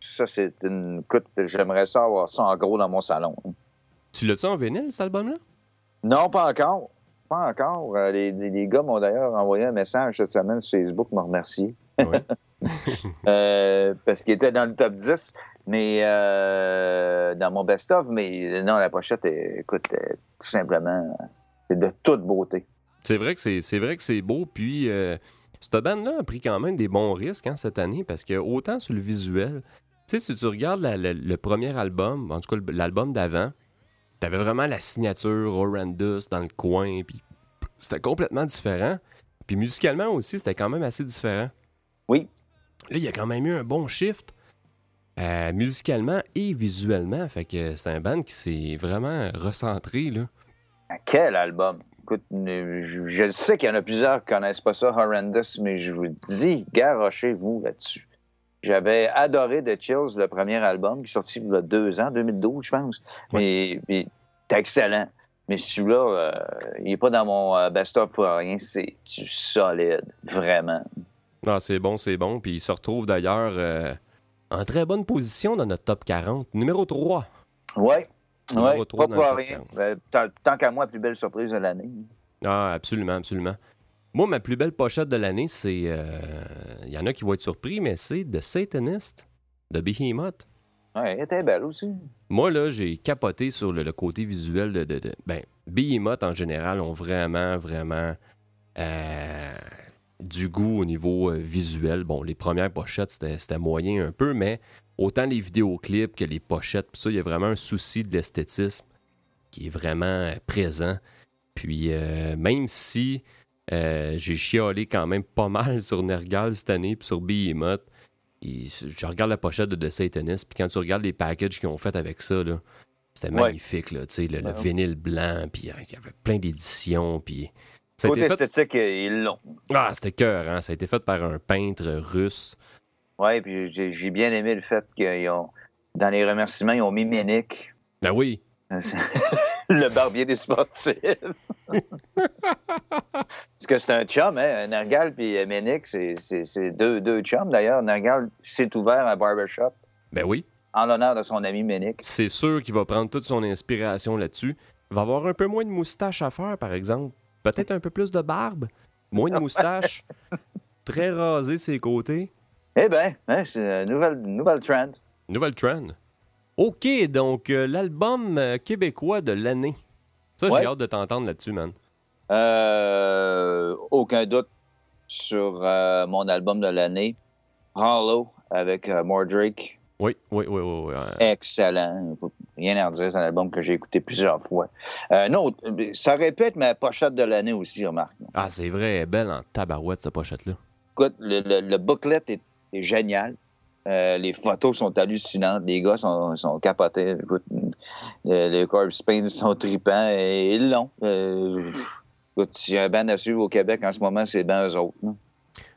C: Ça, c'est une. Écoute, j'aimerais ça avoir ça en gros dans mon salon.
B: Tu l'as-tu en vinyle, cet album-là?
C: Non, pas encore. Pas encore. Euh, les, les- les gars m'ont d'ailleurs envoyé un message cette semaine sur Facebook, me remercier.
B: Oui. (laughs) (laughs)
C: Euh, parce qu'il était dans le top 10, mais euh, dans mon best-of. Mais non, la pochette, est, écoute, tout simplement, c'est de toute beauté.
B: C'est vrai que c'est c'est vrai que c'est beau. Puis, euh, cette bande-là a pris quand même des bons risques hein, cette année parce que autant sur le visuel, tu sais, si tu regardes la- la- le premier album, en tout cas l'album d'avant, t'avais vraiment la signature Horrendous dans le coin, puis c'était complètement différent. Puis musicalement aussi, c'était quand même assez différent.
C: Oui.
B: Là, il y a quand même eu un bon shift euh, musicalement et visuellement. Fait que c'est un band qui s'est vraiment recentré, là.
C: Quel album! Écoute, je, je sais qu'il y en a plusieurs qui connaissent pas ça, Horrendous, mais je vous dis, garochez-vous là-dessus. J'avais adoré The Chills, le premier album, qui est sorti il y a deux ans, 2012, je pense. Mais, mais c'est excellent. Mais celui-là, euh, il n'est pas dans mon euh, best-of pour rien. C'est du solide, vraiment.
B: C'est bon, c'est bon. Puis il se retrouve d'ailleurs euh, en très bonne position dans notre top 40. Numéro 3.
C: Oui.
B: Numéro
C: Ouais, pas pour rien.
B: 40.
C: Ben, tant, qu'à moi, plus belle surprise de l'année.
B: Ah, absolument, absolument. Moi, ma plus belle pochette de l'année, c'est. euh, Il y en a qui vont être surpris, mais c'est The Satanist de Behemoth.
C: Ouais, elle était belle aussi.
B: Moi, là, j'ai capoté sur le, le côté visuel de, de, de- Ben, Behemoth, en général, ont vraiment, vraiment euh, du goût au niveau euh, visuel. Bon, les premières pochettes, c'était moyen un peu, mais autant les vidéoclips que les pochettes, puis ça, il y a vraiment un souci de l'esthétisme qui est vraiment euh, présent. Puis euh, même si euh, j'ai chialé quand même pas mal (laughs) sur Nergal cette année, puis sur Behemoth, et je regarde la pochette de The Satanist, puis quand tu regardes les packages qu'ils ont fait avec ça, c'était
C: Ouais.
B: magnifique, là, tu sais, le, le
C: Ouais.
B: vinyle blanc, puis euh, il y avait plein d'éditions, puis... Ça
C: Côté
B: fait...
C: esthétique, ils l'ont.
B: Ah, c'était cœur, hein? Ça a été fait par un peintre russe.
C: Oui, puis j'ai bien aimé le fait qu'ils ont, dans les remerciements, ils ont mis Ménic,
B: Ben oui, (laughs)
C: le barbier des sportifs. (laughs) Parce que c'est un chum, hein? Nergal puis Ménic, c'est deux, deux chums. D'ailleurs, Nergal s'est ouvert un barbershop
B: ben oui.
C: en l'honneur de son ami Ménic.
B: C'est sûr qu'il va prendre toute son inspiration là-dessus. Il va avoir un peu moins de moustache à faire, par exemple. Peut-être un peu plus de barbe. Moins de moustache. (laughs) Très rasé ses côtés.
C: Eh bien, hein, c'est une nouvelle, nouvelle trend.
B: Nouvelle trend. OK, donc euh, l'album euh, québécois de l'année. Ça,
C: Ouais.
B: j'ai hâte de t'entendre là-dessus, man.
C: Euh, aucun doute sur euh, mon album de l'année, Hollow, avec Mordrake.
B: Oui, oui, oui, oui. oui,
C: Excellent. Rien à redire, c'est un album que j'ai écouté plusieurs fois. Euh, non, ça aurait pu être ma pochette de l'année aussi, remarque.
B: Ah, c'est vrai, elle est belle en tabarouette, cette pochette-là.
C: Écoute, le, le- le booklet est, est génial. Euh, les photos sont hallucinantes. Les gars sont, sont capotés. Écoute, euh, les Corpse Paint sont tripants et ils l'ont. Euh, écoute, s'il y a un band à suivre au Québec en ce moment, c'est bien eux autres. hein.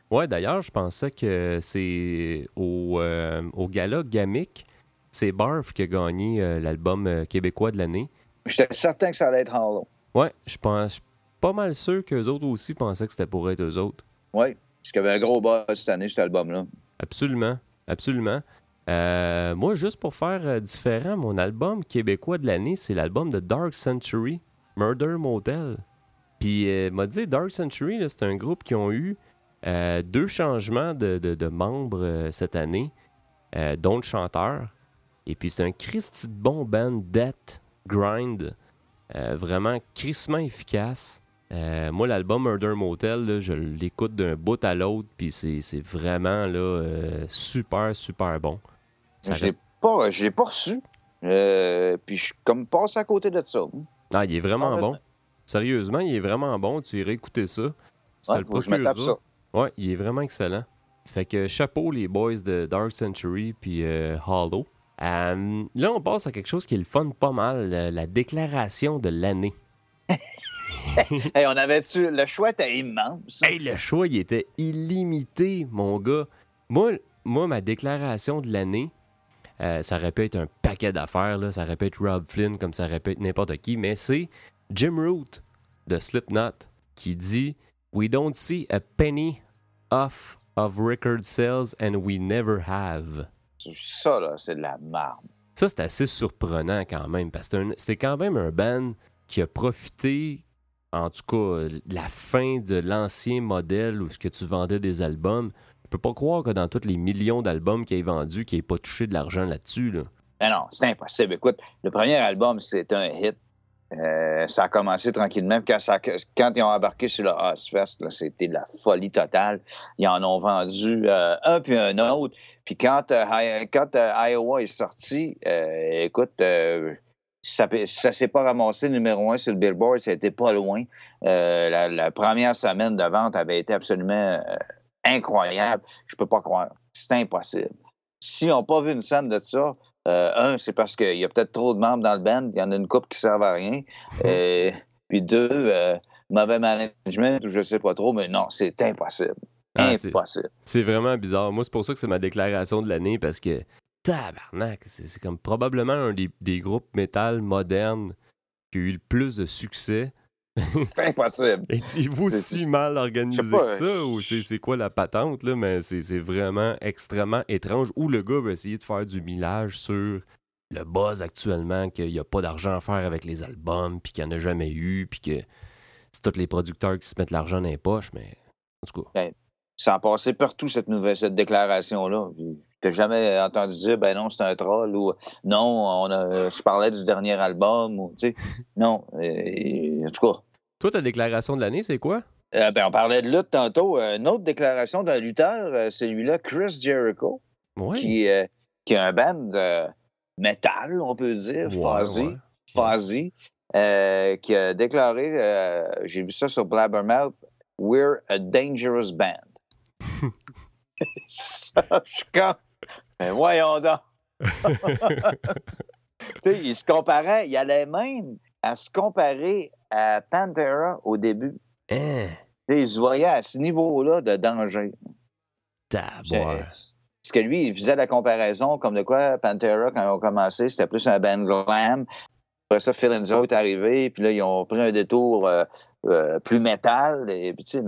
B: Ouais, d'ailleurs, je pensais que c'est au, euh, au gala Gamic, c'est Barf qui a gagné euh, l'album euh, québécois de l'année.
C: J'étais certain que ça allait être Hollow.
B: Ouais, je pense pas mal sûr qu'eux autres aussi pensaient que c'était pour être eux autres.
C: Oui, parce qu'il y avait un gros buzz cette année, cet album-là.
B: Absolument, absolument. Euh, moi, juste pour faire différent, mon album québécois de l'année, c'est l'album de Dark Century, Murder Motel. Puis, euh, m'a dit, Dark Century, c'est un groupe qui ont eu euh, deux changements de, de- de membres cette année, dont le chanteur. Et puis, c'est un Christy de bon band, Death Grind, euh, vraiment crissement efficace. Euh, moi, l'album Murder Motel, là, je l'écoute d'un bout à l'autre, puis c'est vraiment là, euh, super, super bon. Ça
C: Je l'ai pas, je l'ai pas reçu. Puis je suis comme passé à côté de ça.
B: Ah, il est vraiment bon. Sérieusement, il est vraiment bon. Tu irais écouter ça. Tu
C: Ouais,
B: le
C: que je me tape
B: procureras.
C: ça.
B: Ouais, il est vraiment excellent. Fait que chapeau les boys de Dark Century puis Hollow. Euh, là, on passe à quelque chose qui est le fun pas mal, la, la déclaration de l'année. (laughs)
C: Hey, on avait-tu. Le choix était immense.
B: Hey, le choix, il était illimité, mon gars. Moi, moi ma déclaration de l'année, euh, ça aurait pu être un paquet d'affaires, là. ça aurait pu être Rob Flynn, comme ça aurait pu être n'importe qui, mais c'est Jim Root de Slipknot qui dit We don't see a penny off of record sales and we never have.
C: Ça, là, c'est de la marde.
B: Ça, c'est assez surprenant quand même, parce que c'est c'est quand même un band qui a profité, en tout cas, la fin de l'ancien modèle où ce que tu vendais des albums. Je peux pas croire que dans tous les millions d'albums qu'il ait vendus, qu'il ait pas touché de l'argent là-dessus. Là.
C: Ben non, c'est impossible. Écoute, le premier album, c'était un hit. Euh, ça a commencé tranquillement. Quand, ça- quand ils ont embarqué sur le Ozfest, c'était de la folie totale. Ils en ont vendu euh, un puis un autre. Puis quand, euh, Iowa est sorti, écoute, ça, ça s'est pas ramassé numéro un sur le Billboard, c'était pas loin. La, première semaine de vente avait été absolument incroyable. Je peux pas croire. C'est impossible. S'ils n'ont pas vu une scène de ça, euh, un, c'est parce qu'il y a peut-être trop de membres dans le band, il y en a une couple qui ne servent à rien. Euh, puis deux, euh, mauvais management ou je sais pas trop, mais non, c'est impossible.
B: Ah,
C: impossible.
B: C'est vraiment bizarre. Moi, c'est pour ça que c'est ma déclaration de l'année, parce que, tabarnak, c'est c'est comme probablement un des, des groupes métal modernes qui a eu le plus de succès.
C: C'est impossible. C'est-
B: si mal organisé
C: pas,
B: que ça ou c'est quoi la patente là mais c'est vraiment extrêmement étrange où le gars veut essayer de faire du millage sur le buzz actuellement qu'il n'y a pas d'argent à faire avec les albums puis qu'il n'y en a jamais eu puis que c'est tous les producteurs qui se mettent l'argent dans les poches mais en tout cas
C: Ça a passé partout, cette nouvelle, cette déclaration-là. Puis, T'as jamais entendu dire, ben non, c'est un troll ou non, on a, je parlais du dernier album ou, tu sais. (laughs) Non. euh, en tout cas,
B: toi ta déclaration de l'année c'est quoi?
C: Euh, ben, on parlait de lutte tantôt. Euh, Une autre déclaration d'un lutteur, celui-là, Chris Jericho,
B: ouais
C: qui, euh, qui est un band de metal, on peut dire,
B: Ouais,
C: Fuzzy,
B: ouais.
C: Euh, qui a déclaré, j'ai vu ça sur Blabbermouth, We're a dangerous band. (laughs) (laughs) ça, je suis comme, mais voyons donc. (laughs) tu sais, il se comparait, il allait même à se comparer à Pantera au début.
B: Hein,
C: il se voyait à ce niveau-là de danger. Parce que lui, il faisait la comparaison comme de quoi Pantera, quand ils ont commencé, c'était plus un band glam. Après ça, Phil Enzo est arrivé, puis là, ils ont pris un détour euh, euh, plus métal. Et puis, tu sais,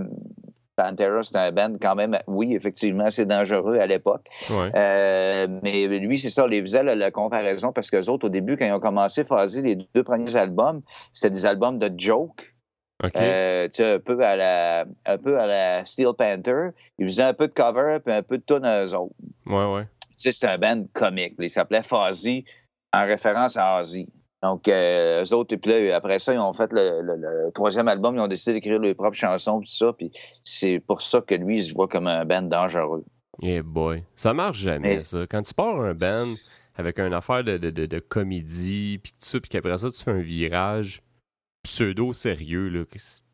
C: Pantera, c'était un band quand même, oui, effectivement, assez dangereux à l'époque.
B: Ouais.
C: Euh, mais lui, c'est ça, il faisait la, la comparaison parce que les autres, au début, quand ils ont commencé Fuzzy, les deux premiers albums, c'était des albums de joke.
B: OK.
C: Euh, un peu à la un peu à la Steel Panther. Ils faisaient un peu de cover puis un peu de tune à eux autres.
B: Ouais, ouais.
C: Tu sais, c'était un band comique. Il s'appelait Fuzzy en référence à Ozzy. Donc, euh, eux autres, puis là, après ça, ils ont fait le, le- le troisième album, ils ont décidé d'écrire leurs propres chansons, tout ça, puis c'est pour ça que lui, il se voit comme un band dangereux.
B: Yeah boy. Ça marche jamais,
C: Mais-
B: ça. Quand tu pars un band avec une affaire de, de, de, de comédie, puis tout ça, puis qu'après ça, tu fais un virage pseudo-sérieux, là,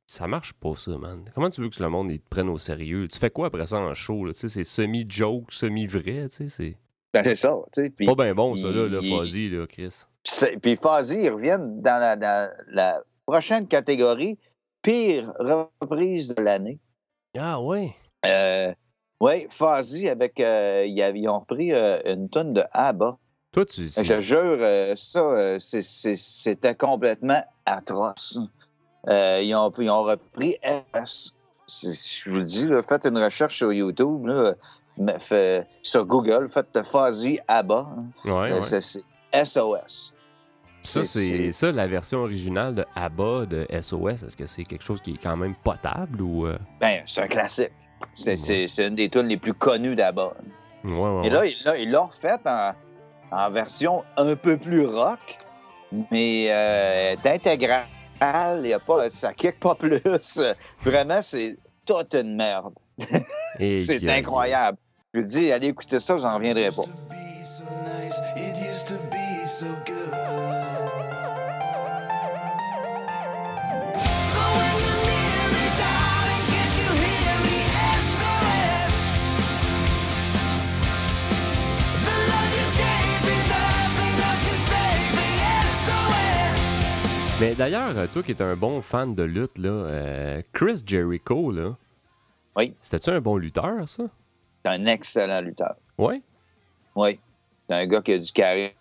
B: ça marche pas, ça, man. Comment tu veux que le monde il te prenne au sérieux? Tu fais quoi après ça en show, là? Tu sais, c'est semi-joke, semi-vrai, tu sais, c'est...
C: Ben, c'est ça, tu sais.
B: Pas bien bon, ça, là, le Fuzzy, là, Chris.
C: Puis Fuzzy, ils reviennent dans la, dans la prochaine catégorie, pire reprise de l'année.
B: Ah, ouais?
C: Euh, oui, Fuzzy, avec, euh, ils, ont repris euh, une tonne de ABBA.
B: Toi, tu... tu-
C: Je jure, euh, ça, c'était complètement atroce. Ils, ont, ils ont repris S. C'est- Je vous le dis, là, faites une recherche sur YouTube, là, fait- sur Google, faites Fuzzy ABBA. hein.
B: Ouais,
C: Euh,
B: ouais.
C: c'est- SOS.
B: Ça,
C: c'est-
B: ça, la version originale de ABBA de SOS. Est-ce que c'est quelque chose qui est quand même potable ou... euh,
C: Ben, c'est un classique. C'est
B: Ouais.
C: une des tunes les plus connues d'ABBA.
B: Ouais,
C: Et là,
B: ouais.
C: il l'a- il l'a refait en, en version un peu plus rock, mais euh, intégrale. Il y a pas, ça kick pas plus. (laughs) Vraiment, c'est toute une merde. (laughs) C'est incroyable. Je dis, allez écouter ça, j'en reviendrai pas.
B: Mais d'ailleurs, euh, toi qui es un bon fan de lutte, là, euh, Chris Jericho, là.
C: Oui.
B: C'était-tu un bon lutteur, ça?
C: C'est un excellent lutteur.
B: Ouais.
C: Oui. C'est un gars qui a du charisme,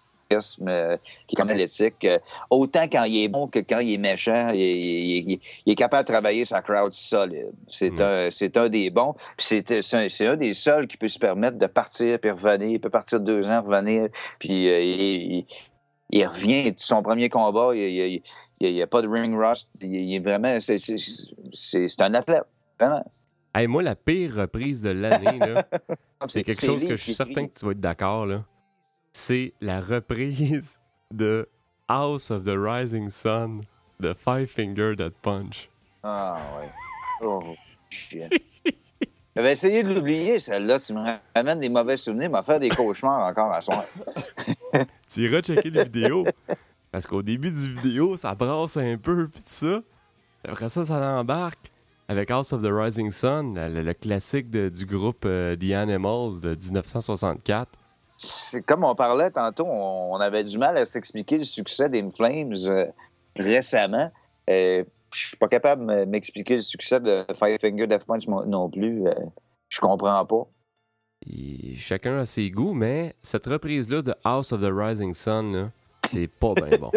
C: euh, qui est comme athlétique. Euh, autant quand il est bon que quand il est méchant, il, il- il- il est capable de travailler sa crowd solide. C'est un, un des bons. C'est, un, un des seuls qui peut se permettre de partir puis revenir. Il peut partir deux ans, revenir. Puis euh, il, revient son premier combat. Il n'y a, pas de ring rust. Il, est vraiment. C'est un athlète. Vraiment.
B: Hey, moi, la pire reprise de l'année, (laughs) c'est quelque chose que je suis certain que tu vas être d'accord. C'est la reprise (laughs) de House of the Rising Sun de Five Finger Dead Punch.
C: Ah, ouais. Oh, shit. J'avais essayé de l'oublier, celle-là. Tu me ramènes des mauvais souvenirs, m'a fait des cauchemars encore à soir. (laughs)
B: Tu iras checker les vidéos. Parce qu'au début du vidéo, ça brasse un peu, puis tout ça. Après ça, ça l'embarque avec House of the Rising Sun, le, classique de- du groupe euh, The Animals de 1964.
C: C'est comme on parlait tantôt, on, on avait du mal à s'expliquer le succès des Flames euh, récemment. Euh, je suis pas capable de m'expliquer le succès de Five Finger Death Punch non plus. Euh, je comprends pas.
B: Et chacun a ses goûts, mais cette reprise-là de House of the Rising Sun, c'est pas bien bon.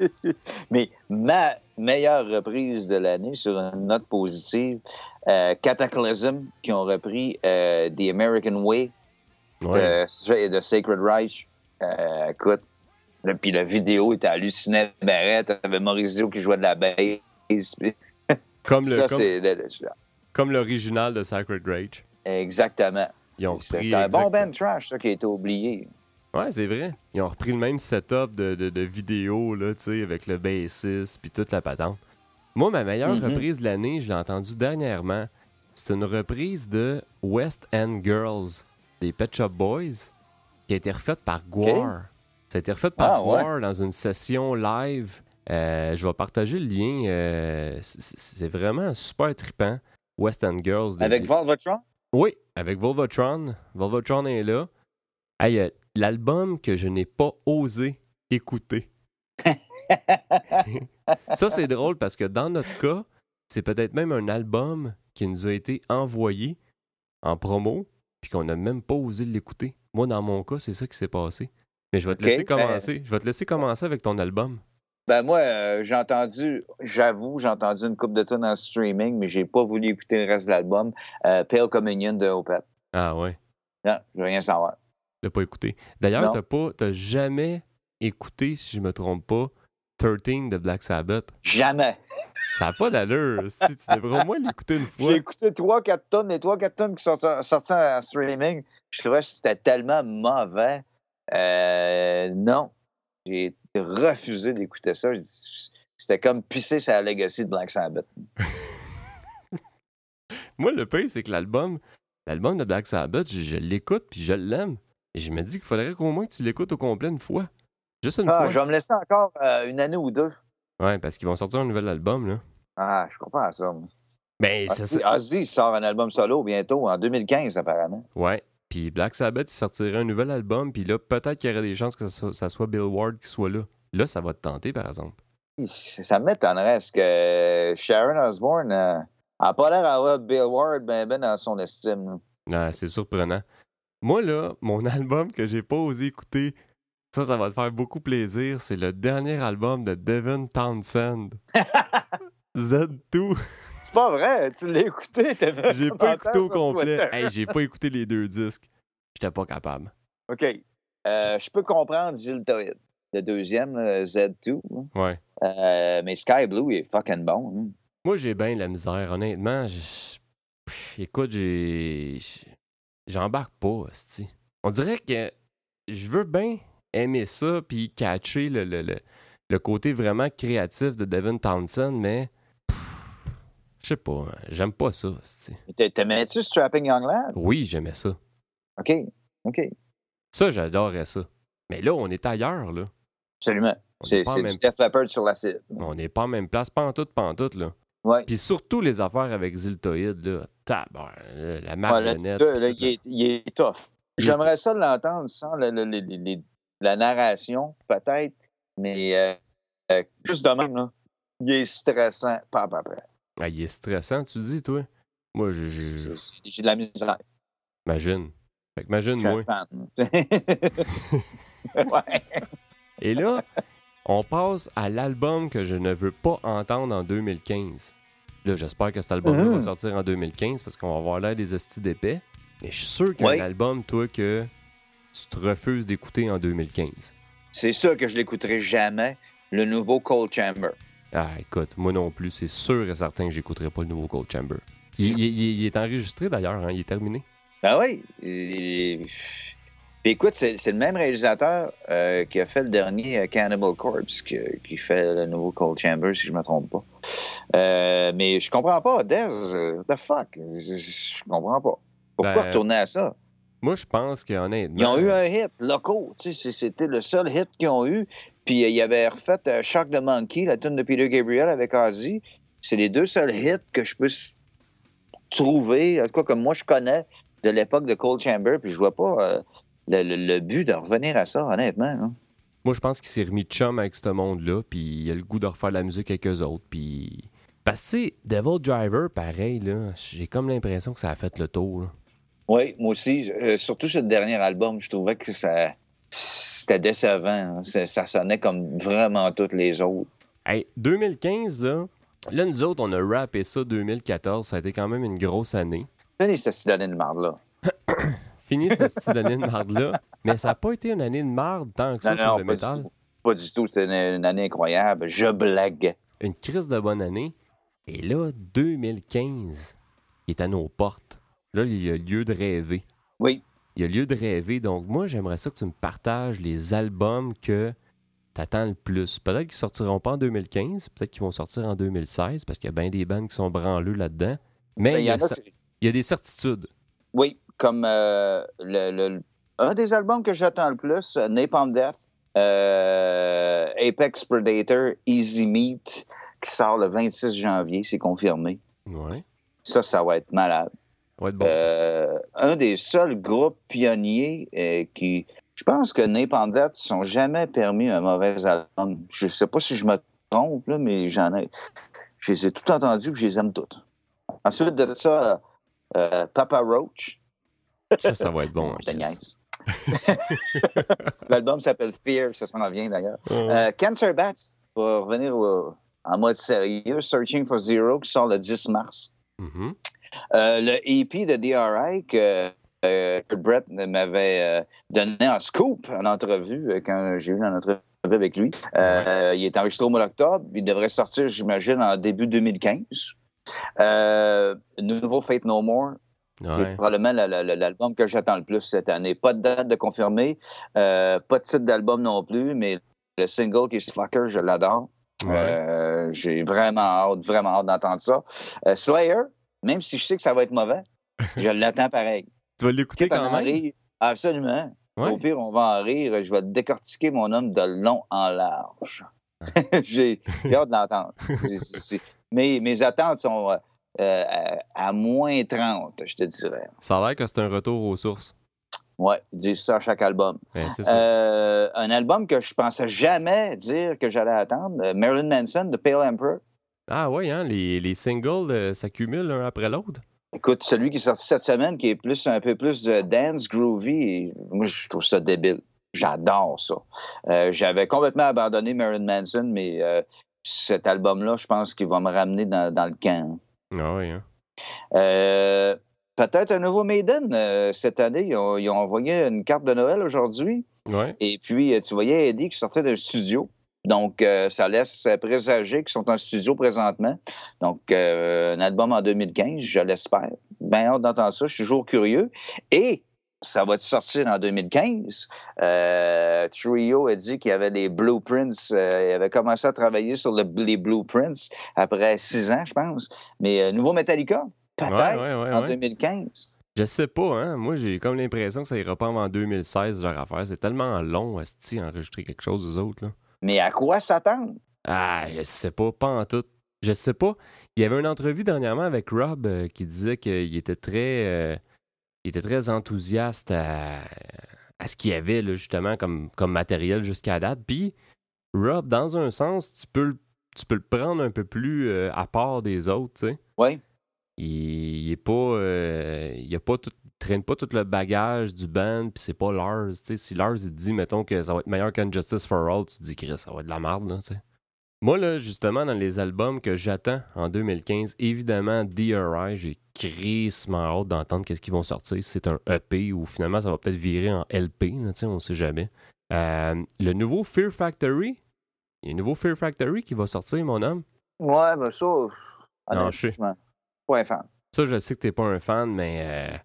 B: (laughs)
C: Mais ma meilleure reprise de l'année sur une note positive, euh, Cataclysm, qui ont repris euh, The American Way
B: Ouais.
C: de, de Sacred Reich. Euh, écoute, le- puis la vidéo était hallucinante. Barrett, t'avais Maurizio qui jouait de la bass. (laughs)
B: Comme le-
C: ça,
B: comme- l'original de Sacred Rage.
C: exactement.
B: Ils ont.
C: C'est un bon band trash, ça, qui a été oublié.
B: Ouais, c'est vrai. Ils ont repris le même setup de, de, de vidéo, là, tu sais, avec le bassiste puis toute la patente. Moi, ma meilleure
C: Mhm.
B: reprise de l'année, je l'ai entendue dernièrement. C'est une reprise de West End Girls des Pet Shop Boys. qui a été refaite par Gwar. Ça a été refait par
C: Ah, ouais.
B: Gwar dans une session live. Euh, je vais partager le lien. euh, c'est vraiment super trippant. West End Girls. de-
C: Avec Volvatron?
B: Oui, avec Volvatron. Volvatron est là. Hey, euh, l'album que je n'ai pas osé écouter. Ça, c'est drôle parce que dans notre cas, c'est peut-être même un album qui nous a été envoyé en promo, puis qu'on n'a même pas osé l'écouter. Moi, dans mon cas, c'est ça qui s'est passé. Mais je vais te laisser
C: ben-
B: commencer. Je vais te laisser commencer avec ton album.
C: Ben moi, euh, j'ai entendu, j'avoue, j'ai entendu une coupe de tonnes en streaming, mais j'ai pas voulu écouter le reste de l'album. Euh, Pale Communion de Opeth.
B: Ah ouais,
C: Non, je veux rien savoir.
B: L'ai pas écouté. D'ailleurs, t'as pas, t'as jamais écouté, si je me trompe pas, 13 de Black Sabbath.
C: Jamais.
B: Ça n'a pas d'allure. (laughs) si, tu devrais au moins l'écouter une fois.
C: J'ai écouté 3-4 tonnes, les 3-4 tonnes qui sont sorti- sorties en streaming. Je trouvais que c'était tellement mauvais. Euh, non. J'ai refusé d'écouter ça. C'était comme pisser sur la legacy de Black Sabbath. (laughs)
B: Moi, le pire, c'est que l'album, l'album de Black Sabbath, je, je l'écoute puis je l'aime. Et je me dis qu'il faudrait qu'au moins que tu l'écoutes au complet une fois. Juste une
C: Ah,
B: fois.
C: je vais me laisser encore euh, une année ou deux.
B: Ouais, parce qu'ils vont sortir un nouvel album, là.
C: Ah, je comprends ça.
B: Ben,
C: Ozzy,
B: ça.
C: Ozzy sort un album solo bientôt, en 2015 apparemment.
B: Ouais. Puis Black Sabbath, il sortirait un nouvel album, puis là, peut-être qu'il y aurait des chances que ça soit, ça soit Bill Ward qui soit là. Là, ça va te tenter, par exemple.
C: Ça m'étonnerait parce que Sharon Osbourne euh, a pas l'air d'avoir Bill Ward ben, ben dans son estime.
B: Ah, c'est surprenant. Moi, là, mon (laughs) album que j'ai pas osé écouter, ça, ça va te faire beaucoup plaisir. C'est le dernier album de Devin Townsend. (laughs) Z2.
C: C'est pas vrai, tu l'as écouté, (laughs)
B: J'ai pas écouté au complet. Hey, j'ai pas écouté les deux disques. J'étais pas capable.
C: OK. Euh, je peux comprendre Ziltoid, le deuxième, là, Z2. là.
B: Ouais.
C: Euh, mais Sky Blue, il est fucking bon. hein.
B: Moi, j'ai bien la misère, honnêtement. je- Pff, écoute, j'ai. J'embarque pas, esti. On dirait que je veux bien aimer ça puis catcher le, le, le, le côté vraiment créatif de Devin Townsend, mais. Je sais pas, j'aime pas ça.
C: T'a- T'aimais-tu Strapping Young Lad?
B: Oui, j'aimais ça.
C: OK. OK.
B: Ça, j'adorais ça. Mais là, on est ailleurs, là.
C: Absolument.
B: On
C: C'est du
B: même...
C: Def Leppard sur l'acide.
B: on n'est pas en même place, pantoute, pantoute, là.
C: Ouais.
B: Puis surtout les affaires avec Ziltoïd, là. Tabar, là, la marionnette.
C: là, il, est, il est tough. J'aimerais ça l'entendre sans le- le- le- le- le- la narration, peut-être, mais euh, euh, juste de même, là, il est stressant. Pas à peu près.
B: Ah, il est stressant, tu dis, toi? Moi,
C: c'est- J'ai de la misère.
B: j'imagine. Fait que
C: fan. (laughs) ouais.
B: Et là, on passe à l'album que je ne veux pas entendre en 2015. Là, j'espère que cet album-là va
C: Mhm.
B: sortir en 2015 parce qu'on va avoir l'air des estis d'épais. Mais je suis sûr qu'il y a
C: Oui.
B: un album, toi, que tu te refuses d'écouter en 2015.
C: C'est sûr que je l'écouterai jamais, le nouveau Cold Chamber.
B: Ah, écoute, moi non plus, c'est sûr et certain que j'écouterai pas le nouveau Cold Chamber. Il, il- il- il est enregistré d'ailleurs, hein, il est terminé.
C: Ben oui. Puis écoute, c'est le même réalisateur euh, qui a fait le dernier euh, Cannibal Corpse qui, qui fait le nouveau Cold Chamber, si je me trompe pas. Euh, mais je comprends pas, Dez, the fuck? Je comprends pas. Pourquoi
B: Ben,
C: retourner à ça?
B: Moi, je pense qu'honnêtement.
C: Ils ont eu un hit locaux, tu sais, c'est- c'était le seul hit qu'ils ont eu. Puis euh, ils avaient refait Shock the Monkey, la tune de Peter Gabriel avec Ozzy. C'est les deux seuls hits que je peux trouver, en tout cas comme moi je connais de l'époque de Cold Chamber, puis je vois pas le, le- le but de revenir à ça, honnêtement.
B: Moi, je pense qu'il s'est remis de chum avec ce monde-là, puis il a le goût de refaire de la musique avec eux autres, puis... Parce que, tu sais, Devil Driver, pareil, là, j'ai comme l'impression que ça a fait le tour, là.
C: Oui, moi aussi. euh, surtout sur le dernier album, je trouvais que ça c'était décevant. hein. Ça, sonnait comme vraiment toutes les autres.
B: Hey, 2015, là, là, nous autres, on a rappé ça 2014, ça a été quand même une grosse année.
C: Tenez cette marde-là.
B: Fini cette petite année de marde-là, mais ça n'a pas été une année de marde tant que ça
C: Non, non,
B: pour le
C: pas du
B: métal.
C: tout. Pas du tout. C'était une, une année incroyable. Je blague.
B: Une crise de bonne année. Et là, 2015, il est à nos portes. Là, il y a lieu de rêver.
C: Oui.
B: Il y a lieu de rêver. Donc, moi, j'aimerais ça que tu me partages les albums que tu attends le plus. Peut-être qu'ils sortiront pas en 2015, peut-être qu'ils vont sortir en 2016, parce qu'il y a bien des bandes qui sont branleux là-dedans. Mais
C: Ben,
B: y a, il y a des certitudes.
C: Oui, comme euh, le, le- un des albums que j'attends le plus, euh, Napalm Death, euh, Apex Predator, Easy Meat, qui sort le 26 janvier, c'est confirmé.
B: Ouais.
C: Ça, ça va être malade.
B: Bon.
C: Euh, un des seuls groupes pionniers qui. Je pense que Napalm Death ne sont jamais permis un mauvais album. Je sais pas si je me trompe, là, mais j'en ai. Je les ai tout entendus et je les aime toutes. Ensuite de ça, euh, Papa Roach.
B: Ça, ça va être bon. hein. (laughs)
C: L'album s'appelle Fear, ça s'en vient d'ailleurs. Euh, Cancer Bats, pour revenir au- en mode sérieux, Searching for Zero, qui sort le 10 mars.
B: Mhm.
C: Euh, le EP de DRI que euh, que Brett m'avait donné en scoop en entrevue quand j'ai eu une entrevue avec lui. Euh, Il est enregistré au mois d'octobre. Il devrait sortir, j'imagine, en début 2015. Euh, nouveau Faith No More,
B: Ouais.
C: probablement la- la- la- l'album que j'attends le plus cette année. Pas de date de confirmer, euh, pas de titre d'album non plus, mais le single qui est Fucker, je l'adore.
B: Ouais.
C: Euh, J'ai vraiment hâte, vraiment hâte d'entendre ça. Euh, Slayer, même si je sais que ça va être mauvais, (laughs) je l'attends pareil.
B: Tu vas l'écouter quand même?
C: rire, absolument.
B: Ouais.
C: Au pire, on va en rire. Je vais décortiquer mon homme de long en large. (laughs) J'ai j'ai hâte de l'entendre. Mes attentes sont euh, à, à moins 30, je te dirais.
B: Ça a l'air que c'est un retour aux sources.
C: Ouais, ils disent ça à chaque album.
B: Ben, c'est ça.
C: Euh, un album que je pensais jamais dire que j'allais attendre, euh, Marilyn Manson de Pale Emperor.
B: Ah ouais, hein, les, les singles euh, s'accumulent l'un après l'autre.
C: Écoute, celui qui est sorti cette semaine, qui est plus un peu plus de dance groovy, moi je trouve ça débile. J'adore ça. Euh, J'avais complètement abandonné Marilyn Manson, mais cet album-là, je pense qu'il va me ramener dans, dans le camp.
B: Ah ouais, hein.
C: Euh, Peut-être un nouveau Maiden euh, cette année. Ils ont, ils ont envoyé une carte de Noël aujourd'hui.
B: Ouais.
C: Et puis, euh, tu voyais Eddie qui sortait d'un studio. Donc, euh, ça laisse présager qu'ils sont en studio présentement. Donc, un album en 2015, je l'espère. Bien hâte d'entendre ça. Je suis toujours curieux. Et ça va sortir en 2015. Euh, Trio a dit qu'il y avait des blueprints. euh, il avait commencé à travailler sur le- les blueprints après six ans, je pense. Mais euh, nouveau Metallica, peut-être
B: Ouais, ouais, ouais,
C: en
B: ouais.
C: 2015.
B: Je sais pas, hein. Moi, j'ai comme l'impression que ça ira pas avant 2016, genre affaire. C'est tellement long, Asti, enregistrer quelque chose aux autres, là.
C: Mais à quoi s'attendre?
B: Ah, je sais pas, pas en tout. Je sais pas. Il y avait une entrevue dernièrement avec Rob qui disait qu'il était très. Il était très enthousiaste à, à ce qu'il y avait, là, justement, comme, comme matériel jusqu'à date. Puis, Rob, dans un sens, tu peux, le- tu peux le prendre un peu plus euh, à part des autres, tu sais.
C: Oui.
B: Il, il est pas. euh, il a pas tout, traîne pas tout le bagage du band, puis c'est pas Lars. tu sais. Si Lars il te dit, mettons, que ça va être meilleur qu'un Justice for All, tu te dis, Chris, ça va être de la merde, là, tu sais. Moi, là, justement, dans les albums que j'attends en 2015, évidemment, DRI, j'ai crissement hâte d'entendre qu'est-ce qu'ils vont sortir. Si c'est un EP ou finalement, ça va peut-être virer en LP, là, on sait jamais. Euh, le nouveau Fear Factory, il y a un nouveau Fear Factory qui va sortir, mon homme.
C: Ouais, ben ça.
B: Non, je
C: honnêtement, Pas un fan.
B: Ça, je sais que t'es pas un fan, mais euh,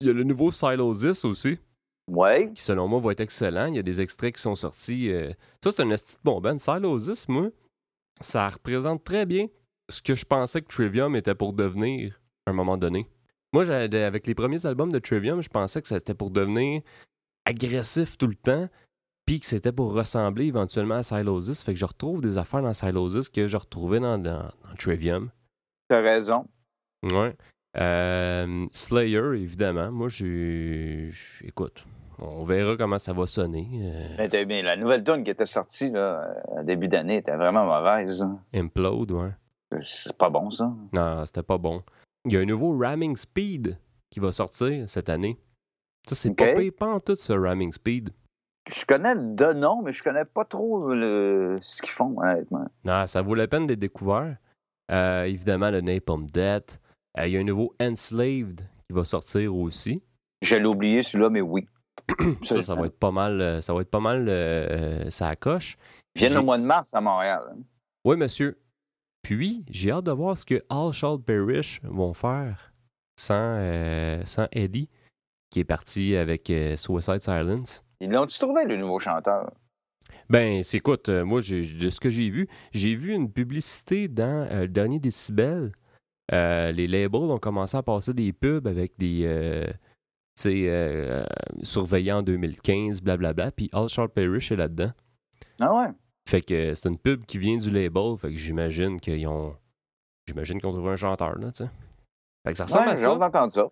B: il y a le nouveau Silosis aussi,
C: Ouais.
B: qui selon moi va être excellent. Il y a des extraits qui sont sortis. euh, Ça, c'est un esti de bon band. Silosis, moi, ça représente très bien ce que je pensais que Trivium était pour devenir à un moment donné. Moi, avec les premiers albums de Trivium, je pensais que c'était pour devenir agressif tout le temps, puis que c'était pour ressembler éventuellement à Silosis. Fait que je retrouve des affaires dans Silosis que je retrouvais dans, dans, dans Trivium.
C: T'as raison.
B: Ouais. Euh, Slayer, évidemment. Moi, j'ai- Écoute, on verra comment ça va sonner. Euh,
C: Mais bien, la nouvelle tune qui était sortie là, euh, début d'année était vraiment mauvaise. hein.
B: Implode, ouais.
C: C'est pas bon, ça.
B: Non, c'était pas bon. Il y a un nouveau Ramming Speed qui va sortir cette année. Ça, c'est
C: Ok.
B: pas en tout, ce Ramming Speed.
C: Je connais de nom, mais je connais pas trop le... ce qu'ils font, honnêtement.
B: Non, ça vaut la peine d'être découvert. Euh, évidemment, le Napalm Death. Euh, il y a un nouveau Enslaved qui va sortir aussi.
C: Je l'ai oublié, celui-là, mais oui. (clears throat)
B: Ça, ça va être pas mal. euh, Ça va être pas mal. euh, ça.
C: Viennent
B: J'ai-
C: au mois de mars à Montréal. hein.
B: Oui, monsieur. Puis, j'ai hâte de voir ce que All Shall Perish vont faire sans, euh, sans Eddie, qui est parti avec euh, Suicide Silence.
C: Ils l'ont-tu trouvé, le nouveau chanteur?
B: Ben, c'est écoute, moi, j'ai- de ce que j'ai vu, j'ai vu une publicité dans le dernier Décibel. Les labels ont commencé à passer des pubs avec des, euh, surveillé en 2015, blablabla. Puis All Sharp Parrish est là-dedans.
C: Ah ouais?
B: Fait que c'est une pub qui vient du label. Fait que j'imagine qu'ils ont. J'imagine qu'ils ont trouvé un chanteur, là, tu sais. Fait que ça ressemble
C: Ouais,
B: à ça.
C: ça.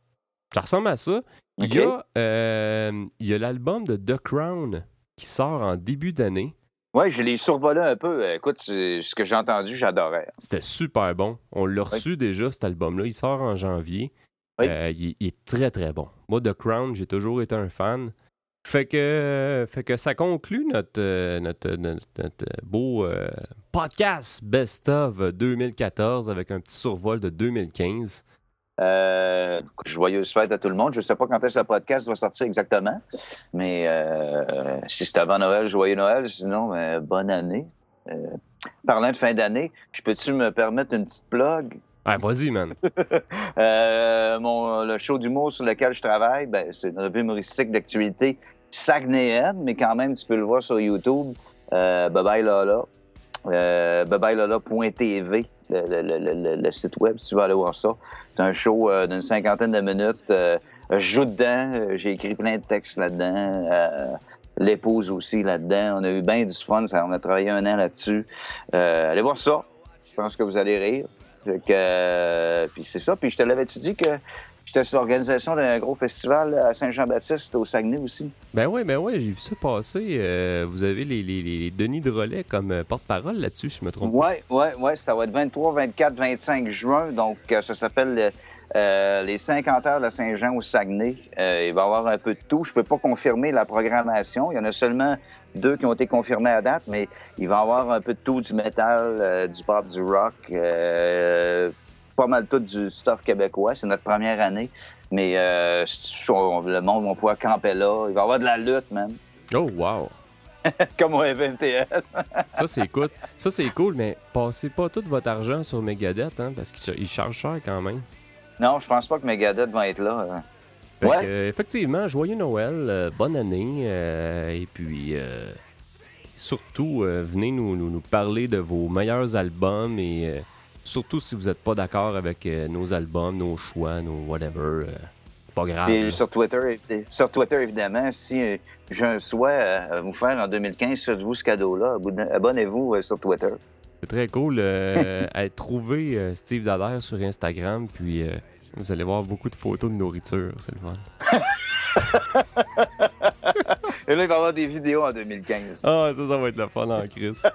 B: Ça ressemble à ça. Il y a, euh, il y a l'album de The Crown qui sort en début d'année.
C: Oui, je l'ai survolé un peu. Écoute, ce que j'ai entendu, j'adorais.
B: C'était super bon. On l'a reçu déjà, cet album-là. Il sort en janvier.
C: Oui.
B: Euh, il, il est très, très bon. Moi, The Crown, j'ai toujours été un fan. Fait que, fait que ça conclut notre, euh, notre, notre- notre beau euh, podcast Best of 2014 avec un petit survol de 2015.
C: Euh, joyeuse fête à tout le monde. Je ne sais pas quand est-ce que le podcast va sortir exactement, mais euh, si c'est avant Noël, joyeux Noël. Sinon, euh, bonne année. Euh, parlant de fin d'année, peux-tu me permettre une petite plug?
B: Ah, vas-y, man. (laughs)
C: Euh, mon, le show d'humour sur lequel je travaille, ben, c'est une revue humoristique d'actualité saguenéenne, mais quand même, tu peux le voir sur YouTube. Euh, bye bye Lala. Euh, babaylala.tv, le, le- le- le- le site web, si tu veux aller voir ça. C'est un show euh, d'une cinquantaine de minutes. Je joue dedans. J'ai écrit plein de textes là-dedans. L'épouse aussi là-dedans. On a eu bien du fun. Ça, on a travaillé un an là-dessus. Allez voir ça. Je pense que vous allez rire. Fait que, euh, puis c'est ça. Puis je te l'avais-tu dit que j'étais sur l'organisation d'un gros festival à Saint-Jean-Baptiste, au Saguenay aussi?
B: Ben oui, ben oui, j'ai vu ça passer. Euh, vous avez les, les, les- les Denis de relais comme euh, porte-parole là-dessus, je me trompe.
C: Oui, oui, oui. Ça va être 23, 24, 25 juin. Donc, ça s'appelle euh, les 50 heures de Saint-Jean au Saguenay. Euh, il va y avoir un peu de tout. Je peux pas confirmer la programmation. Il y en a seulement deux qui ont été confirmés à date, mais il va y avoir un peu de tout, du métal, euh, du pop, du rock, euh, pas mal tout du stuff québécois. C'est notre première année. Mais euh, le monde va pouvoir camper là. Il va y avoir de la lutte, même.
B: Oh, wow. (laughs)
C: Comme au FMTL. (laughs)
B: Ça, c'est cool. Ça, c'est cool, mais passez pas tout votre argent sur Megadeth, hein, parce qu'ils ils chargent cher quand même.
C: Non, je pense pas que Megadeth va être là. Ouais.
B: que, effectivement, joyeux Noël, euh, bonne année, euh, et puis euh, surtout, venez nous, nous, nous parler de vos meilleurs albums et surtout si vous n'êtes pas d'accord avec nos albums, nos choix, nos whatever, pas grave.
C: Puis
B: là.
C: sur Twitter, sur Twitter, évidemment, si j'ai un souhait à vous faire en 2015, faites-vous ce cadeau-là. Abonne- Abonnez-vous sur Twitter.
B: C'est très cool euh, (laughs) à trouver Steve Dallaire sur Instagram, puis euh, vous allez voir beaucoup de photos de nourriture, c'est le fun. (laughs)
C: Et là, il va y avoir des vidéos en 2015.
B: Ah, ça, ça va être le fun en crise.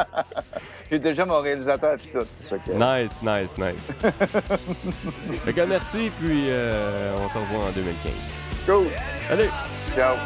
B: (laughs)
C: J'ai déjà mon réalisateur et tout. Que-
B: Nice, nice, nice. (laughs) fait que merci, puis euh, on se revoit en 2015.
C: Cool.
B: Allez!
C: Ciao.